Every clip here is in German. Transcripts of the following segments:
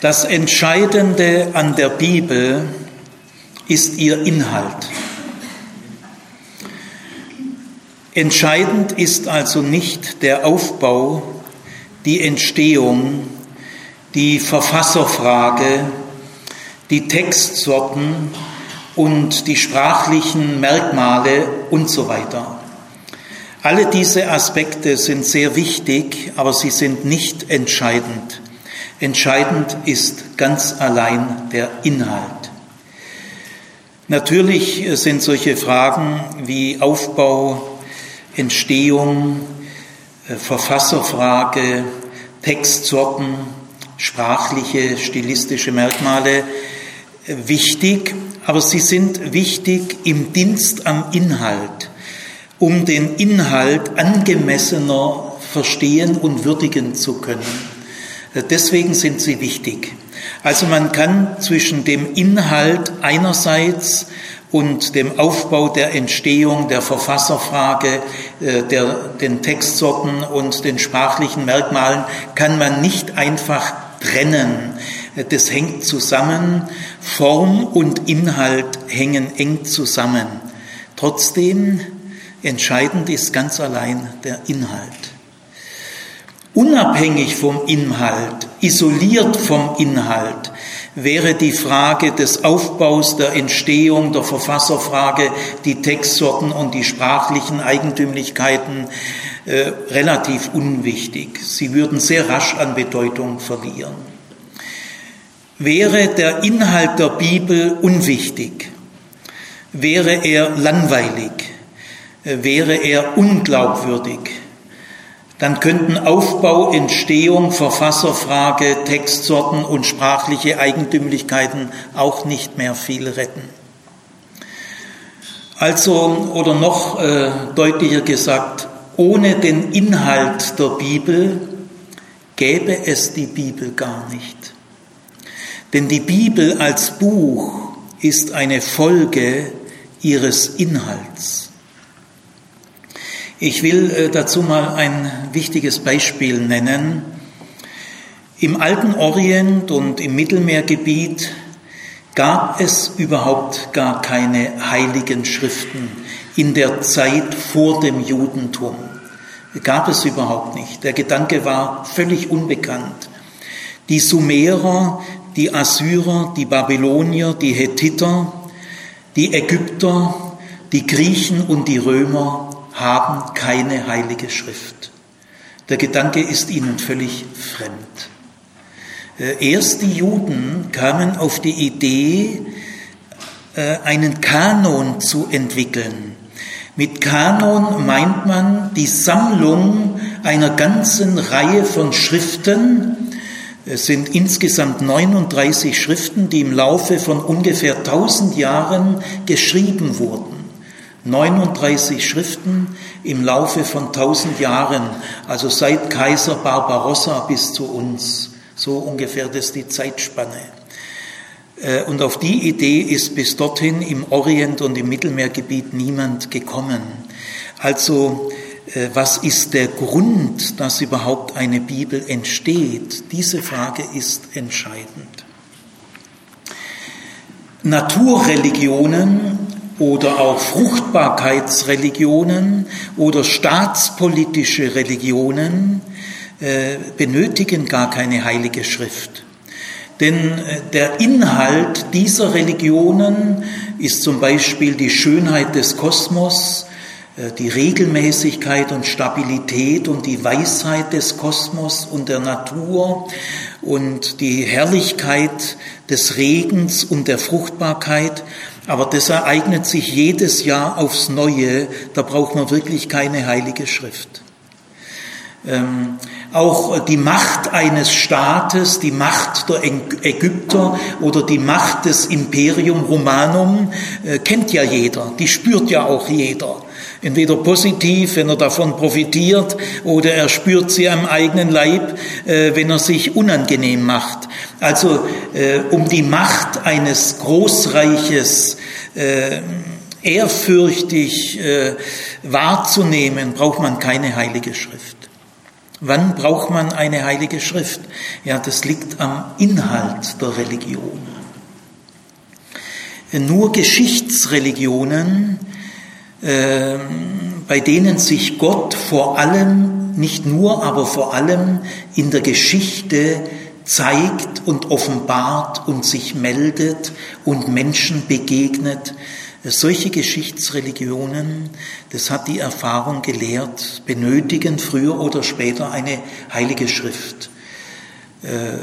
Das Entscheidende an der Bibel ist ihr Inhalt. Entscheidend ist also nicht der Aufbau, die Entstehung, die Verfasserfrage, die Textsorten und die sprachlichen Merkmale und so weiter. Alle diese Aspekte sind sehr wichtig, aber sie sind nicht entscheidend. Entscheidend ist ganz allein der Inhalt. Natürlich sind solche Fragen wie Aufbau, Entstehung, äh, Verfasserfrage, Textsorten, sprachliche, stilistische Merkmale äh, wichtig, aber sie sind wichtig im Dienst am Inhalt, um den Inhalt angemessener verstehen und würdigen zu können. Deswegen sind sie wichtig. Also man kann zwischen dem Inhalt einerseits und dem Aufbau der Entstehung der Verfasserfrage, äh, der, den Textsorten und den sprachlichen Merkmalen kann man nicht einfach trennen. Das hängt zusammen. Form und Inhalt hängen eng zusammen. Trotzdem entscheidend ist ganz allein der Inhalt unabhängig vom Inhalt, isoliert vom Inhalt, wäre die Frage des Aufbaus, der Entstehung, der Verfasserfrage, die Textsorten und die sprachlichen Eigentümlichkeiten äh, relativ unwichtig. Sie würden sehr rasch an Bedeutung verlieren. Wäre der Inhalt der Bibel unwichtig, wäre er langweilig, äh, wäre er unglaubwürdig, dann könnten Aufbau, Entstehung, Verfasserfrage, Textsorten und sprachliche Eigentümlichkeiten auch nicht mehr viel retten. Also, oder noch äh, deutlicher gesagt, ohne den Inhalt der Bibel gäbe es die Bibel gar nicht. Denn die Bibel als Buch ist eine Folge ihres Inhalts. Ich will äh, dazu mal ein wichtiges Beispiel nennen. Im alten Orient und im Mittelmeergebiet gab es überhaupt gar keine heiligen Schriften in der Zeit vor dem Judentum. Gab es überhaupt nicht. Der Gedanke war völlig unbekannt. Die Sumerer, die Assyrer, die Babylonier, die Hethiter, die Ägypter, die Griechen und die Römer haben keine heilige Schrift. Der Gedanke ist ihnen völlig fremd. Äh, erst die Juden kamen auf die Idee, äh, einen Kanon zu entwickeln. Mit Kanon meint man die Sammlung einer ganzen Reihe von Schriften. Es sind insgesamt 39 Schriften, die im Laufe von ungefähr 1000 Jahren geschrieben wurden. 39 Schriften im Laufe von 1000 Jahren, also seit Kaiser Barbarossa bis zu uns. So ungefähr das ist die Zeitspanne. Äh, und auf die Idee ist bis dorthin im Orient und im Mittelmeergebiet niemand gekommen. Also, äh, was ist der Grund, dass überhaupt eine Bibel entsteht? Diese Frage ist entscheidend. Naturreligionen oder auch Fruchtbarkeitsreligionen oder staatspolitische Religionen äh, benötigen gar keine heilige Schrift. Denn äh, der Inhalt dieser Religionen ist zum Beispiel die Schönheit des Kosmos, äh, die Regelmäßigkeit und Stabilität und die Weisheit des Kosmos und der Natur und die Herrlichkeit des Regens und der Fruchtbarkeit. Aber das ereignet sich jedes Jahr aufs Neue. Da braucht man wirklich keine heilige Schrift. Ähm, auch die Macht eines Staates, die Macht der Ägypter oder die Macht des Imperium Romanum äh, kennt ja jeder, die spürt ja auch jeder. Entweder positiv, wenn er davon profitiert, oder er spürt sie am eigenen Leib, äh, wenn er sich unangenehm macht. Also äh, um die Macht eines Großreiches äh, ehrfürchtig wahrzunehmen, braucht man keine heilige Schrift. Wann braucht man eine heilige Schrift? Ja, das liegt am Inhalt der Religion. Nur Geschichtsreligionen, äh, bei denen sich Gott vor allem, nicht nur, aber vor allem in der Geschichte zeigt und offenbart und sich meldet und Menschen begegnet, solche Geschichtsreligionen, das hat die Erfahrung gelehrt, benötigen früher oder später eine heilige Schrift. Äh,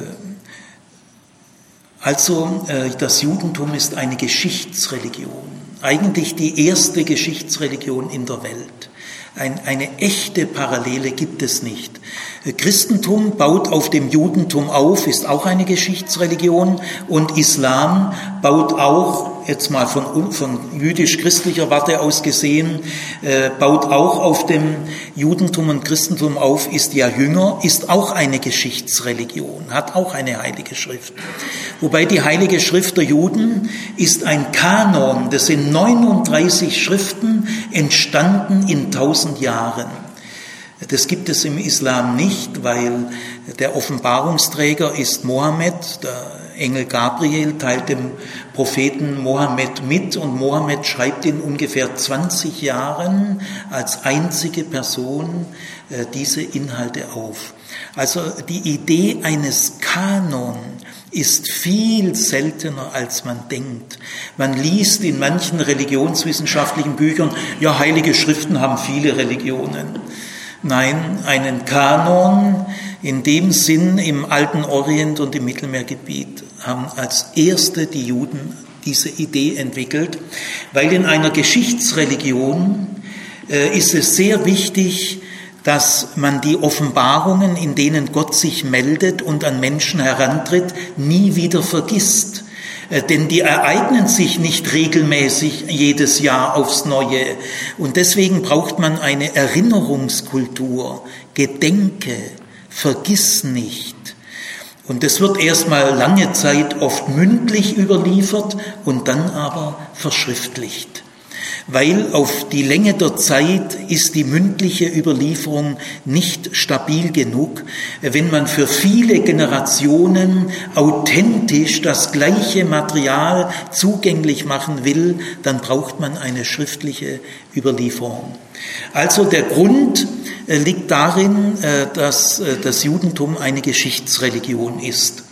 also äh, das Judentum ist eine Geschichtsreligion, eigentlich die erste Geschichtsreligion in der Welt. Ein, eine echte Parallele gibt es nicht. Christentum baut auf dem Judentum auf, ist auch eine Geschichtsreligion und Islam baut auch, jetzt mal von, von jüdisch-christlicher Warte aus gesehen, äh, baut auch auf dem Judentum und Christentum auf, ist ja jünger, ist auch eine Geschichtsreligion, hat auch eine heilige Schrift. Wobei die heilige Schrift der Juden ist ein Kanon, das sind 39 Schriften entstanden in tausend Jahren. Das gibt es im Islam nicht, weil der Offenbarungsträger ist Mohammed, der Engel Gabriel teilt dem Propheten Mohammed mit und Mohammed schreibt in ungefähr 20 Jahren als einzige Person äh, diese Inhalte auf. Also die Idee eines Kanon ist viel seltener, als man denkt. Man liest in manchen religionswissenschaftlichen Büchern, ja, heilige Schriften haben viele Religionen. Nein, einen Kanon in dem Sinn im alten Orient und im Mittelmeergebiet haben als erste die Juden diese Idee entwickelt, weil in einer Geschichtsreligion äh, ist es sehr wichtig, dass man die Offenbarungen, in denen Gott sich meldet und an Menschen herantritt, nie wieder vergisst. Äh, denn die ereignen sich nicht regelmäßig jedes Jahr aufs Neue. Und deswegen braucht man eine Erinnerungskultur. Gedenke, vergiss nicht. Und es wird erstmal lange Zeit oft mündlich überliefert und dann aber verschriftlicht weil auf die Länge der Zeit ist die mündliche Überlieferung nicht stabil genug. Wenn man für viele Generationen authentisch das gleiche Material zugänglich machen will, dann braucht man eine schriftliche Überlieferung. Also der Grund äh, liegt darin, äh, dass äh, das Judentum eine Geschichtsreligion ist.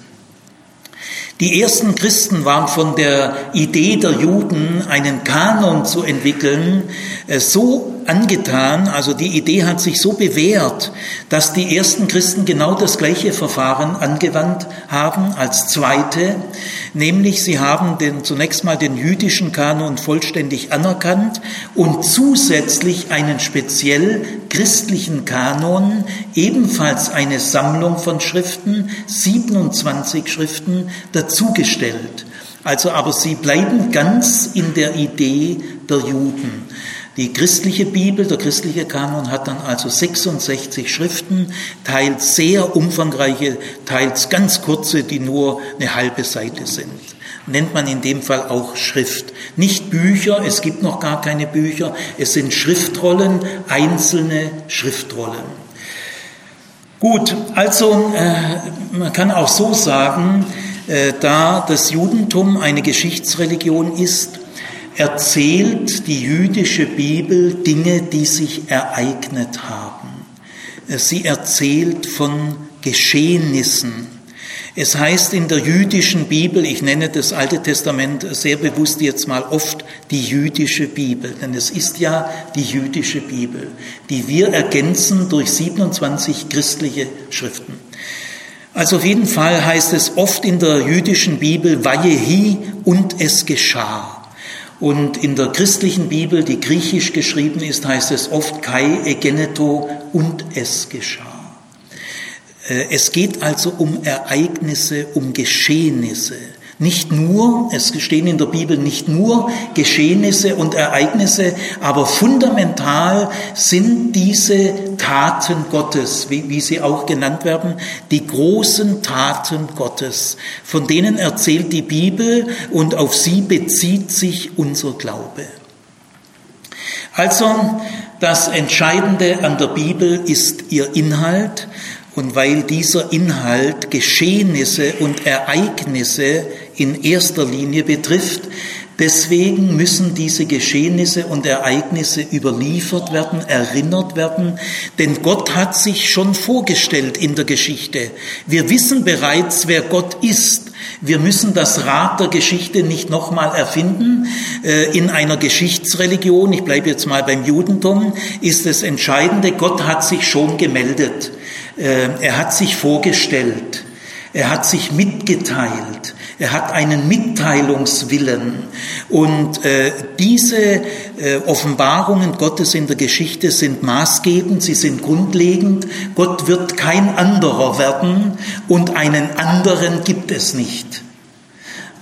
Die ersten Christen waren von der Idee der Juden, einen Kanon zu entwickeln, äh, so angetan, also die Idee hat sich so bewährt, dass die ersten Christen genau das gleiche Verfahren angewandt haben als zweite, nämlich sie haben den, zunächst mal den jüdischen Kanon vollständig anerkannt und zusätzlich einen speziell christlichen Kanon, ebenfalls eine Sammlung von Schriften, 27 Schriften, dazugestellt. Also aber sie bleiben ganz in der Idee der Juden. Die christliche Bibel, der christliche Kanon hat dann also 66 Schriften, teils sehr umfangreiche, teils ganz kurze, die nur eine halbe Seite sind. Nennt man in dem Fall auch Schrift. Nicht Bücher, es gibt noch gar keine Bücher, es sind Schriftrollen, einzelne Schriftrollen. Gut, also äh, man kann auch so sagen, äh, da das Judentum eine Geschichtsreligion ist, erzählt die jüdische Bibel Dinge, die sich ereignet haben. Sie erzählt von Geschehnissen. Es heißt in der jüdischen Bibel, ich nenne das Alte Testament sehr bewusst jetzt mal oft die jüdische Bibel, denn es ist ja die jüdische Bibel, die wir ergänzen durch 27 christliche Schriften. Also auf jeden Fall heißt es oft in der jüdischen Bibel, Vajehi und es geschah. Und in der christlichen Bibel, die griechisch geschrieben ist, heißt es oft Kai egeneto und es geschah. Äh, es geht also um Ereignisse, um Geschehnisse. Nicht nur, es stehen in der Bibel nicht nur Geschehnisse und Ereignisse, aber fundamental sind diese Taten Gottes, wie, wie, sie auch genannt werden, die großen Taten Gottes, von denen erzählt die Bibel und auf sie bezieht sich unser Glaube. Also das Entscheidende an der Bibel ist ihr Inhalt und weil dieser Inhalt Geschehnisse und Ereignisse in erster Linie betrifft, Deswegen müssen diese Geschehnisse und Ereignisse überliefert werden, erinnert werden, denn Gott hat sich schon vorgestellt in der Geschichte. Wir wissen bereits, wer Gott ist. Wir müssen das Rad der Geschichte nicht nochmal erfinden. Äh, in einer Geschichtsreligion, ich bleibe jetzt mal beim Judentum, ist das Entscheidende, Gott hat sich schon gemeldet. Äh, er hat sich vorgestellt. Er hat sich mitgeteilt. Er hat einen Mitteilungswillen. Und äh, diese äh, Offenbarungen Gottes in der Geschichte sind maßgebend, sie sind grundlegend. Gott wird kein anderer werden und einen anderen gibt es nicht.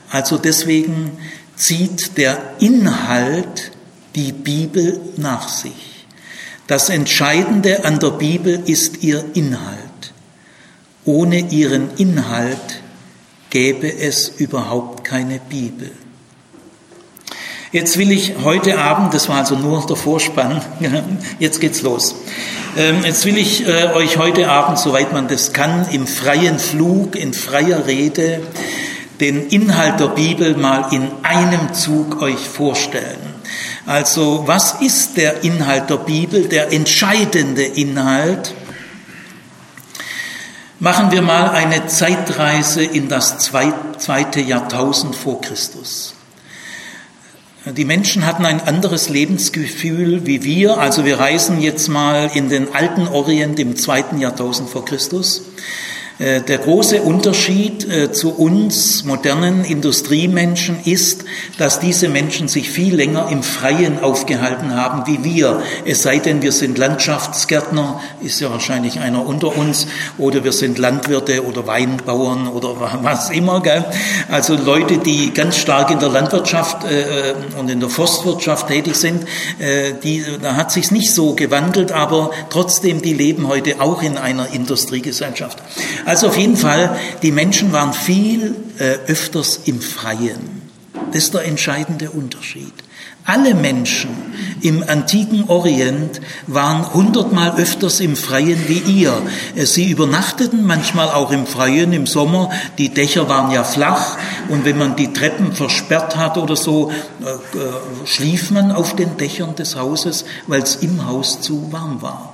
Also deswegen zieht der Inhalt die Bibel nach sich. Das Entscheidende an der Bibel ist ihr Inhalt. Ohne ihren Inhalt gäbe es überhaupt keine Bibel. Jetzt will ich heute Abend, das war also nur der Vorspann, jetzt geht's los. Ähm, jetzt will ich äh, euch heute Abend, soweit man das kann, im freien Flug, in freier Rede, den Inhalt der Bibel mal in einem Zug euch vorstellen. Also, was ist der Inhalt der Bibel, der entscheidende Inhalt? Machen wir mal eine Zeitreise in das zweite Jahrtausend vor Christus. Die Menschen hatten ein anderes Lebensgefühl wie wir. Also wir reisen jetzt mal in den alten Orient im zweiten Jahrtausend vor Christus. Äh, der große Unterschied äh, zu uns modernen Industriemenschen ist, dass diese Menschen sich viel länger im Freien aufgehalten haben wie wir. Es sei denn, wir sind Landschaftsgärtner, ist ja wahrscheinlich einer unter uns, oder wir sind Landwirte oder Weinbauern oder was immer. Gell? Also Leute, die ganz stark in der Landwirtschaft äh, und in der Forstwirtschaft tätig sind, die, da hat sich nicht so gewandelt, aber trotzdem, die leben heute auch in einer Industriegesellschaft. Also auf jeden Fall, die Menschen waren viel äh, öfters im Freien. Das ist der entscheidende Unterschied. Alle Menschen im antiken Orient waren hundertmal öfters im Freien wie ihr. Äh, sie übernachteten manchmal auch im Freien im Sommer. Die Dächer waren ja flach und wenn man die Treppen versperrt hat oder so, äh, äh schlief man auf den Dächern des Hauses, weil es im Haus zu warm war.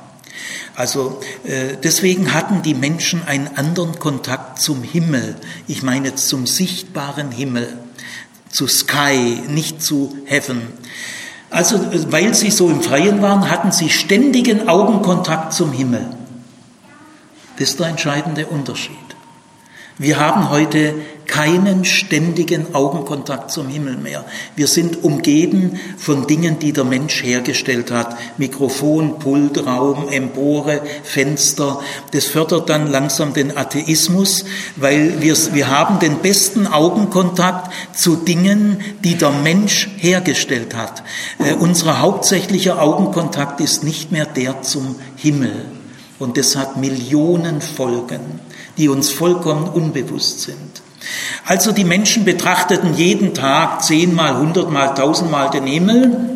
Also äh, deswegen hatten die Menschen einen anderen Kontakt zum Himmel. Ich meine zum sichtbaren Himmel, zu Sky, nicht zu Heaven. Also äh, weil sie so im Freien waren, hatten sie ständigen Augenkontakt zum Himmel. Das ist der entscheidende Unterschied. Wir haben heute keinen ständigen Augenkontakt zum Himmel mehr. Wir sind umgeben von Dingen, die der Mensch hergestellt hat. Mikrofon, Pult, Raum, Empore, Fenster. Das fördert dann langsam den Atheismus, weil wir, wir haben den besten Augenkontakt zu Dingen, die der Mensch hergestellt hat. Äh, unser hauptsächlicher Augenkontakt ist nicht mehr der zum Himmel. Und das hat Millionen Folgen die uns vollkommen unbewusst sind. Also die Menschen betrachteten jeden Tag zehnmal, hundertmal, tausendmal den Himmel.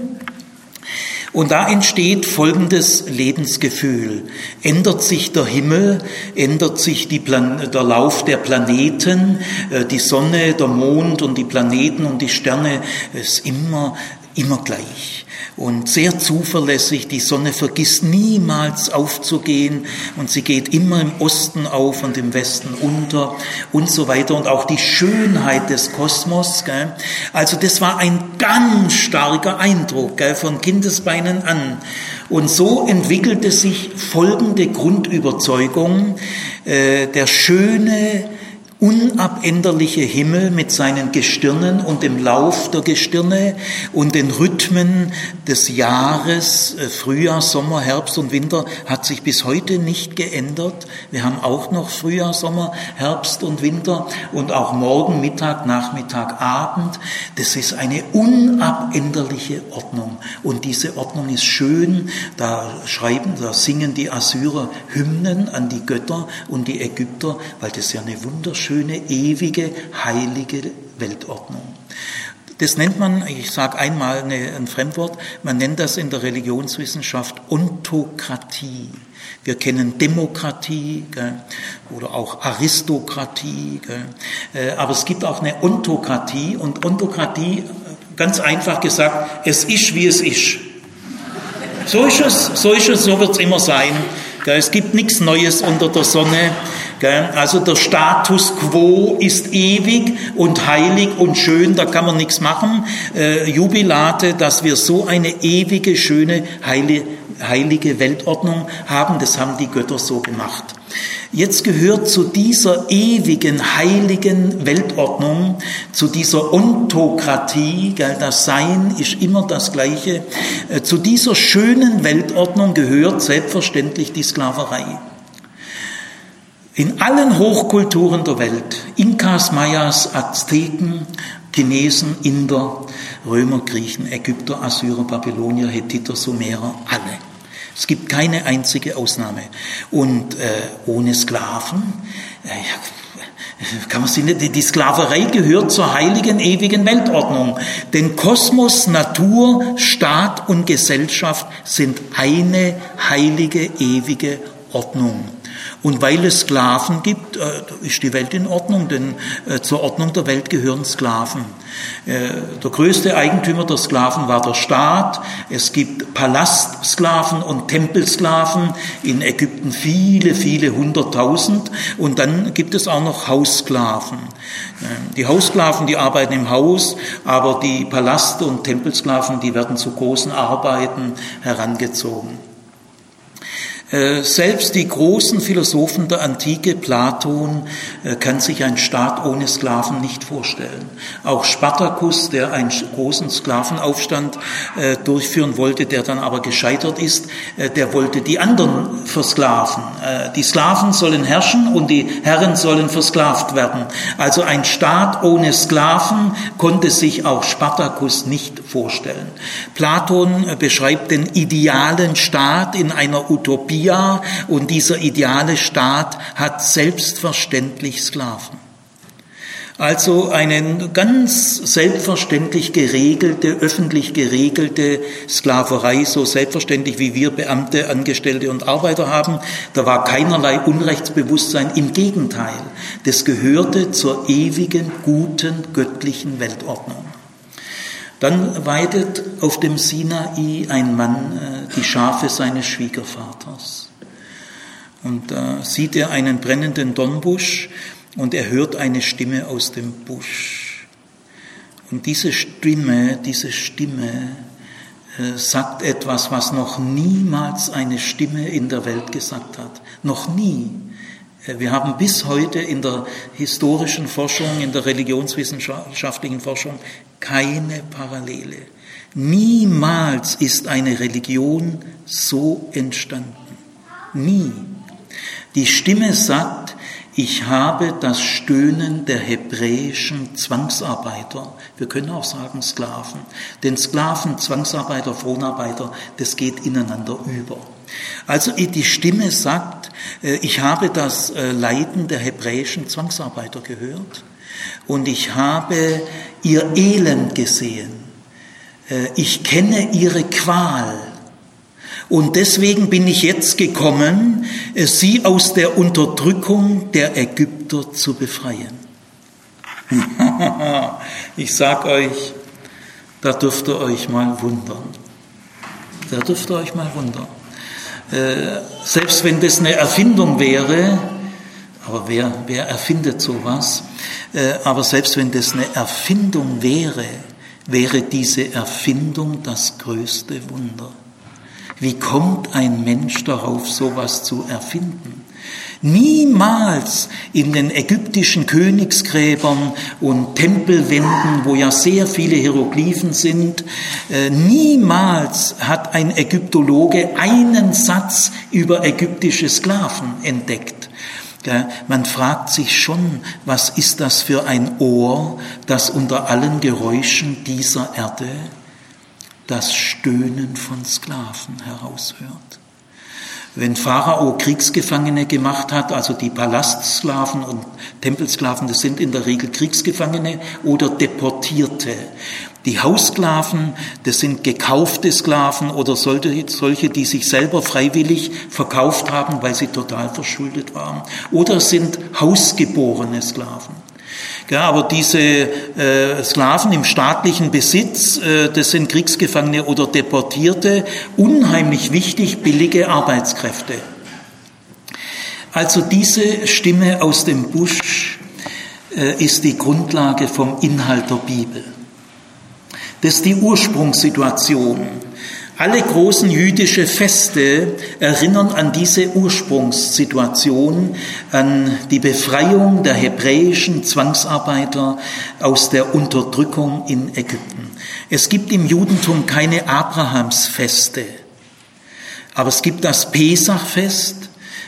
Und da entsteht folgendes Lebensgefühl. Ändert sich der Himmel, ändert sich der Lauf der Planeten, äh, die Sonne, der Mond und die Planeten und die Sterne ist immer, immer gleich und sehr zuverlässig. Die Sonne vergisst niemals aufzugehen und sie geht immer im Osten auf und im Westen unter und so weiter. Und auch die Schönheit des Kosmos. Gell? Also das war ein ganz starker Eindruck gell, von Kindesbeinen an. Und so entwickelte sich folgende Grundüberzeugung. Äh, der schöne, unabänderliche Himmel mit seinen Gestirnen und dem Lauf der Gestirne und den Rhythmen des Jahres, äh, Frühjahr, Sommer, Herbst und Winter, hat sich bis heute nicht geändert. Wir haben auch noch Frühjahr, Sommer, Herbst und Winter und auch morgen, Mittag, Nachmittag, Abend. Das ist eine unabänderliche Ordnung. Und diese Ordnung ist schön. Da schreiben, da singen die Assyrer Hymnen an die Götter und die Ägypter, weil das ja eine wunderschöne schöne, ewige, heilige Weltordnung. Das nennt man, ich sage einmal eine, ein Fremdwort, man nennt das in der Religionswissenschaft Ontokratie. Wir kennen Demokratie gell, oder auch Aristokratie, gell, äh, aber es gibt auch eine Ontokratie und Ontokratie, ganz einfach gesagt, es ist wie es ist. So ist es, so ist es, so wird es immer sein. Es gibt nichts Neues unter der Sonne. Also der Status quo ist ewig und heilig und schön, da kann man nichts machen. Äh, Jubilate, dass wir so eine ewige, schöne, heilige Weltordnung haben, das haben die Götter so gemacht. Jetzt gehört zu dieser ewigen, heiligen Weltordnung, zu dieser Ontokratie, das Sein ist immer das Gleiche, äh, zu dieser schönen Weltordnung gehört selbstverständlich die Sklaverei. In allen Hochkulturen der Welt, Inkas, Mayas, Azteken, Chinesen, Inder, Römer, Griechen, Ägypter, Assyrer, Babylonier, Hethiter, Sumerer, alle es gibt keine einzige Ausnahme. Und äh, ohne Sklaven, äh, kann man sie nicht, die Sklaverei gehört zur heiligen, ewigen Weltordnung. Denn Kosmos, Natur, Staat und Gesellschaft sind eine heilige, ewige Ordnung. Und weil es Sklaven gibt, äh, ist die Welt in Ordnung, denn äh, zur Ordnung der Welt gehören Sklaven. Äh, der größte Eigentümer der Sklaven war der Staat. Es gibt Palastsklaven und Tempelsklaven, in Ägypten viele, viele hunderttausend. Und dann gibt es auch noch Haussklaven. Die Haussklaven, die arbeiten im Haus, aber die Palast- und Tempelsklaven, die werden zu großen Arbeiten herangezogen. Äh, selbst die großen Philosophen der Antike, Platon, äh, kann sich ein Staat ohne Sklaven nicht vorstellen. Auch Spartacus, der einen großen Sklavenaufstand äh, durchführen wollte, der dann aber gescheitert ist, der wollte die anderen versklaven. Die Sklaven sollen herrschen und die Herren sollen versklavt werden. Also ein Staat ohne Sklaven konnte sich auch Spartacus nicht vorstellen. Platon beschreibt den idealen Staat in einer Utopie Utopia und dieser ideale Staat hat selbstverständlich Sklaven. Also eine ganz selbstverständlich geregelte, öffentlich geregelte Sklaverei, so selbstverständlich wie wir Beamte, Angestellte und Arbeiter haben. Da war keinerlei Unrechtsbewusstsein. Im Gegenteil, das gehörte zur ewigen, guten, göttlichen Weltordnung. Dann weidet auf dem Sinai ein Mann äh, die Schafe seines Schwiegervaters. Und da sieht er einen brennenden Dornbusch und er hört eine Stimme aus dem Busch. Und diese Stimme, diese Stimme äh, sagt etwas, was noch niemals eine Stimme in der Welt gesagt hat. Noch nie. Wir haben bis heute in der historischen Forschung, in der religionswissenschaftlichen Forschung keine Parallele. Niemals ist eine Religion so entstanden. Nie. Die Stimme sagt, ich habe das Stöhnen der hebräischen Zwangsarbeiter, wir können auch sagen Sklaven, denn Sklaven, Zwangsarbeiter, Fronarbeiter, das geht ineinander über. Also die Stimme sagt, äh, ich habe das äh, Leiden der hebräischen Zwangsarbeiter gehört und ich habe ihr Elend gesehen. Äh, ich kenne ihre Qual. Und deswegen bin ich jetzt gekommen, sie aus der Unterdrückung der Ägypter zu befreien. ich sag euch, da dürft ihr euch mal wundern. Da dürft ihr euch mal wundern. Äh, selbst wenn das eine Erfindung wäre, aber wer, wer erfindet sowas? Äh, aber selbst wenn das eine Erfindung wäre, wäre diese Erfindung das größte Wunder. Wie kommt ein Mensch darauf, sowas zu erfinden? Niemals in den ägyptischen Königsgräbern und Tempelwänden, wo ja sehr viele Hieroglyphen sind, äh, niemals hat ein Ägyptologe einen Satz über ägyptische Sklaven entdeckt. Man fragt sich schon, was ist das für ein Ohr, das unter allen Geräuschen dieser Erde das Stöhnen von Sklaven heraushört. Wenn Pharao Kriegsgefangene gemacht hat, also die Palastsklaven und Tempelsklaven, das sind in der Regel Kriegsgefangene oder Deportierte. Die Haussklaven, das sind gekaufte Sklaven oder solche, die sich selber freiwillig verkauft haben, weil sie total verschuldet waren. Oder sind hausgeborene Sklaven. Ja, aber diese äh, Sklaven im staatlichen Besitz, äh, das sind Kriegsgefangene oder Deportierte, unheimlich wichtig, billige Arbeitskräfte. Also diese Stimme aus dem Busch äh, ist die Grundlage vom Inhalt der Bibel. Das ist die Ursprungssituation. Alle großen jüdische Feste erinnern an diese Ursprungssituation, an die Befreiung der hebräischen Zwangsarbeiter aus der Unterdrückung in Ägypten. Es gibt im Judentum keine Abrahamsfeste, aber es gibt das Pesachfest,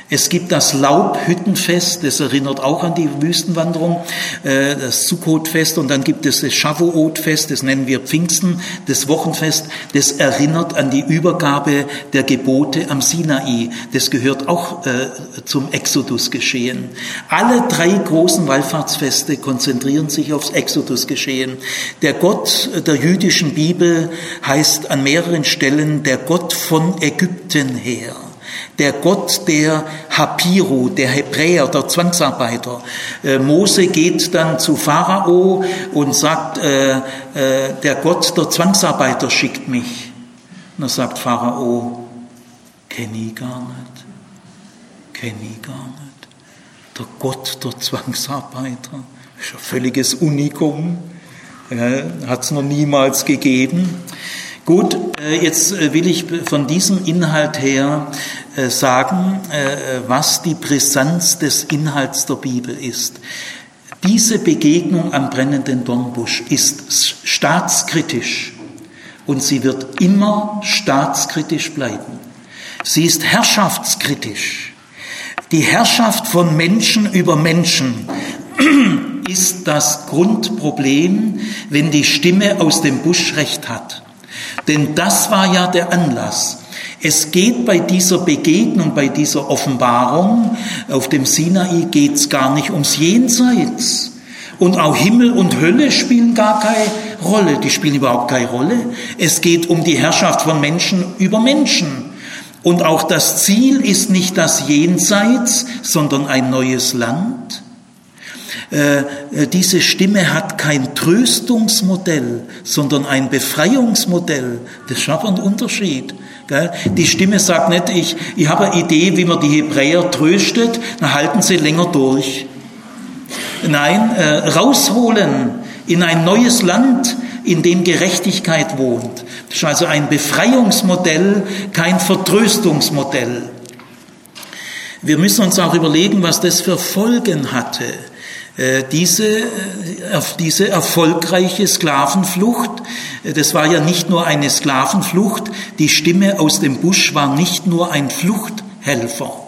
es gibt das Laubhüttenfest, das erinnert auch an die Wüstenwanderung, äh, das Sukkotfest und dann gibt es das Shavuotfest, das nennen wir Pfingsten, das Wochenfest, das erinnert an die Übergabe der Gebote am Sinai. Das gehört auch äh, zum Exodus geschehen. Alle drei großen Wallfahrtsfeste konzentrieren sich aufs Exodus geschehen. Der Gott der jüdischen Bibel heißt an mehreren Stellen der Gott von Ägypten her der Gott der Hapiru, der Hebräer, der Zwangsarbeiter. Äh, Mose geht dann zu Pharao und sagt, äh, äh, der Gott der Zwangsarbeiter schickt mich. Und er sagt Pharao, kenne ich gar nicht, kenne ich gar nicht. Der Gott der Zwangsarbeiter, ist ein völliges Unikum, hat es noch niemals gegeben. Gut, jetzt will ich von diesem Inhalt her sagen, was die Brisanz des Inhalts der Bibel ist. Diese Begegnung am brennenden Dornbusch ist staatskritisch und sie wird immer staatskritisch bleiben. Sie ist herrschaftskritisch. Die Herrschaft von Menschen über Menschen ist das Grundproblem, wenn die Stimme aus dem Busch recht hat. Denn das war ja der Anlass. Es geht bei dieser Begegnung, bei dieser Offenbarung auf dem Sinai geht es gar nicht ums Jenseits. Und auch Himmel und Hölle spielen gar keine Rolle. Die spielen überhaupt keine Rolle. Es geht um die Herrschaft von Menschen über Menschen. Und auch das Ziel ist nicht das Jenseits, sondern ein neues Land. Äh, äh, diese Stimme hat kein Tröstungsmodell, sondern ein Befreiungsmodell. Das ist aber ein Unterschied. Die Stimme sagt nicht, ich, ich habe eine Idee, wie man die Hebräer tröstet, dann halten sie länger durch. Nein, äh, rausholen in ein neues Land, in dem Gerechtigkeit wohnt. Das ist also ein Befreiungsmodell, kein Vertröstungsmodell. Wir müssen uns auch überlegen, was das für Folgen hatte. Äh, diese, äh, diese erfolgreiche Sklavenflucht, äh, das war ja nicht nur eine Sklavenflucht, die Stimme aus dem Busch war nicht nur ein Fluchthelfer,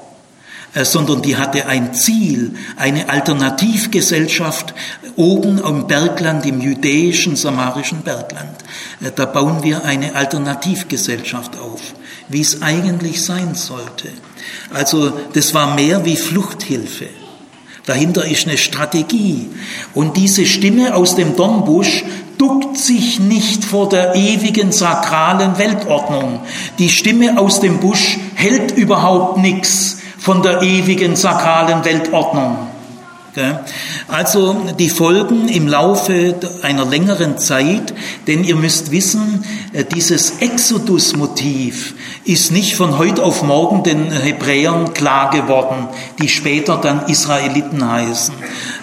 sondern die hatte ein Ziel, eine Alternativgesellschaft oben im Bergland, im jüdischen, samarischen Bergland. Da bauen wir eine Alternativgesellschaft auf, wie es eigentlich sein sollte. Also das war mehr wie Fluchthilfe. Dahinter ist eine Strategie. Und diese Stimme aus dem Dornbusch duckt sich nicht vor der ewigen sakralen Weltordnung. Die Stimme aus dem Busch hält überhaupt nichts von der ewigen sakralen Weltordnung. Also die Folgen im Laufe einer längeren Zeit, denn ihr müsst wissen, äh, dieses Exodus-Motiv ist nicht von heute auf morgen den Hebräern klar geworden, die später dann Israeliten heißen.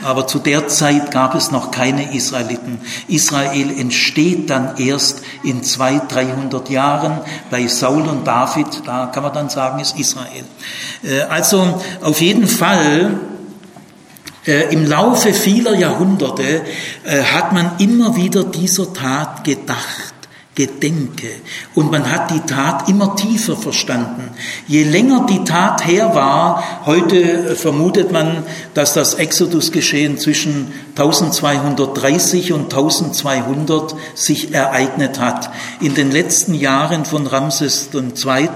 Aber zu der Zeit gab es noch keine Israeliten. Israel entsteht dann erst in zwei, dreihundert Jahren bei Saul und David. Da kann man dann sagen, ist Israel. Äh, also auf jeden Fall Im Laufe vieler Jahrhunderte äh, hat man immer wieder dieser Tat gedacht. Gedenke. Und man hat die Tat immer tiefer verstanden. Je länger die Tat her war, heute äh, vermutet man, dass das Exodus-Geschehen zwischen 1230 und 1200 sich ereignet hat. In den letzten Jahren von Ramses II.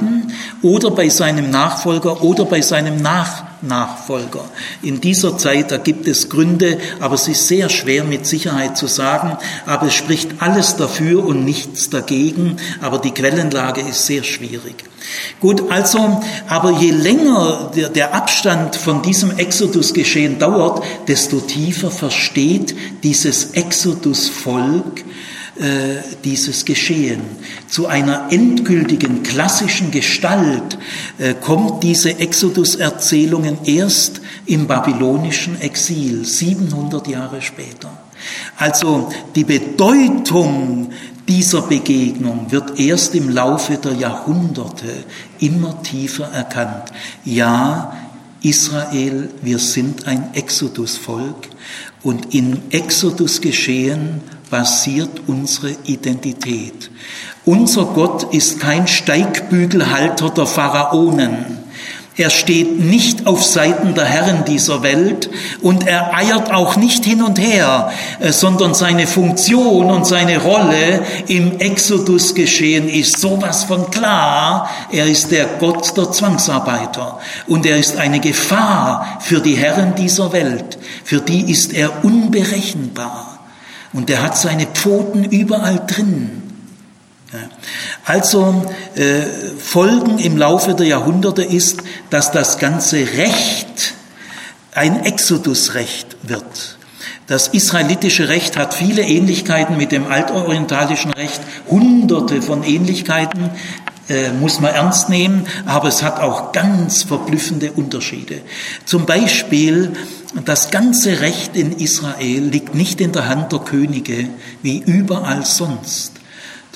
oder bei seinem Nachfolger oder bei seinem Nachfolger Nachfolger. In dieser Zeit, da gibt es Gründe, aber es ist sehr schwer mit Sicherheit zu sagen, aber es spricht alles dafür und nichts dagegen, aber die Quellenlage ist sehr schwierig. Gut, also, aber je länger der, der Abstand von diesem Exodus-Geschehen dauert, desto tiefer versteht dieses Exodus-Volk, äh, dieses Geschehen. Zu einer endgültigen klassischen Gestalt äh, kommt diese Exodus-Erzählungen erst im babylonischen Exil, 700 Jahre später. Also die Bedeutung dieser Begegnung wird erst im Laufe der Jahrhunderte immer tiefer erkannt. Ja, Israel, wir sind ein Exodus-Volk und im Exodus geschehen basiert unsere Identität. Unser Gott ist kein Steigbügelhalter der Pharaonen. Er steht nicht auf Seiten der Herren dieser Welt und er eiert auch nicht hin und her, äh, sondern seine Funktion und seine Rolle im Exodus geschehen ist sowas von klar. Er ist der Gott der Zwangsarbeiter und er ist eine Gefahr für die Herren dieser Welt. Für die ist er unberechenbar. Und er hat seine Pfoten überall drin. Also äh, Folgen im Laufe der Jahrhunderte ist, dass das ganze Recht ein Exodusrecht wird. Das israelitische Recht hat viele Ähnlichkeiten mit dem altorientalischen Recht, hunderte von Ähnlichkeiten, äh, muss man ernst nehmen, aber es hat auch ganz verblüffende Unterschiede. Zum Beispiel das ganze Recht in Israel liegt nicht in der Hand der Könige wie überall sonst.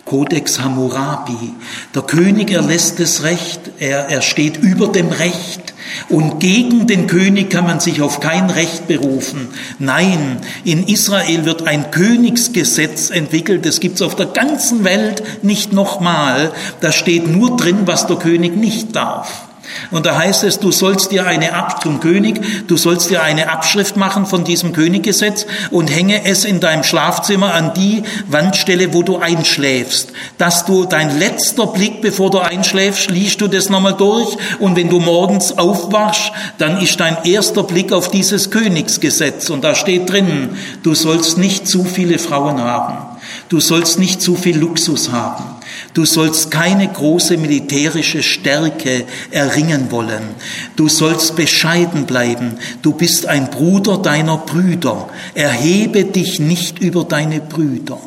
Codex Hammurabi. Der König erlässt das Recht, er, er steht über dem Recht. Und gegen den König kann man sich auf kein Recht berufen. Nein, in Israel wird ein Königsgesetz entwickelt. Das gibt's auf der ganzen Welt nicht nochmal. Da steht nur drin, was der König nicht darf. Und da heißt es, du sollst dir eine Ab zum König, du sollst dir eine Abschrift machen von diesem Königgesetz und hänge es in deinem Schlafzimmer an die Wandstelle, wo du einschläfst. Dass du dein letzter Blick, bevor du einschläfst, liest du das nochmal durch und wenn du morgens aufwachst, dann ist dein erster Blick auf dieses Königsgesetz und da steht drin, du sollst nicht zu viele Frauen haben. Du sollst nicht zu viel Luxus haben. Du sollst keine große militärische Stärke erringen wollen. Du sollst bescheiden bleiben. Du bist ein Bruder deiner Brüder. Erhebe dich nicht über deine Brüder.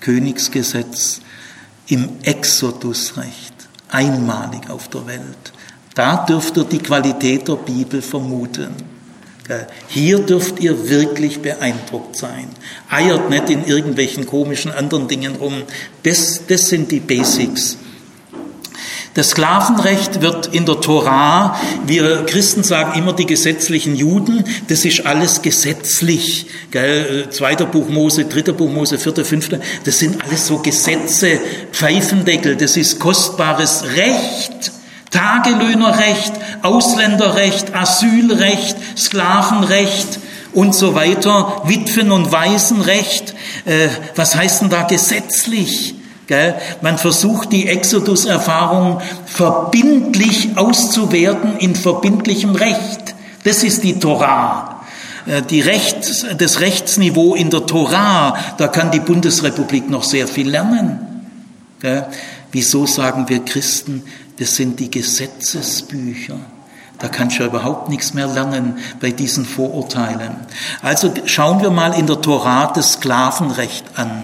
Königsgesetz im Exodusrecht, einmalig auf der Welt. Da dürft ihr die Qualität der Bibel vermuten. Hier dürft ihr wirklich beeindruckt sein. Eiert nicht in irgendwelchen komischen anderen Dingen rum. Das, das sind die Basics. Das Sklavenrecht wird in der Torah, wir Christen sagen immer die gesetzlichen Juden, das ist alles gesetzlich. Gell? Zweiter Buch Mose, dritter Buch Mose, vierter, fünfter, das sind alles so Gesetze, Pfeifendeckel, das ist kostbares Recht. Tagelöhnerrecht, Ausländerrecht, Asylrecht, Sklavenrecht und so weiter, Witwen- und Waisenrecht. Äh, was heißt denn da gesetzlich? Man versucht die Exodus-Erfahrung verbindlich auszuwerten in verbindlichem Recht. Das ist die Torah. Äh, die Recht, das Rechtsniveau in der Torah, da kann die Bundesrepublik noch sehr viel lernen. Wieso sagen wir Christen, das sind die Gesetzesbücher. Da kannst du ja überhaupt nichts mehr lernen bei diesen Vorurteilen. Also schauen wir mal in der Torah das Sklavenrecht an.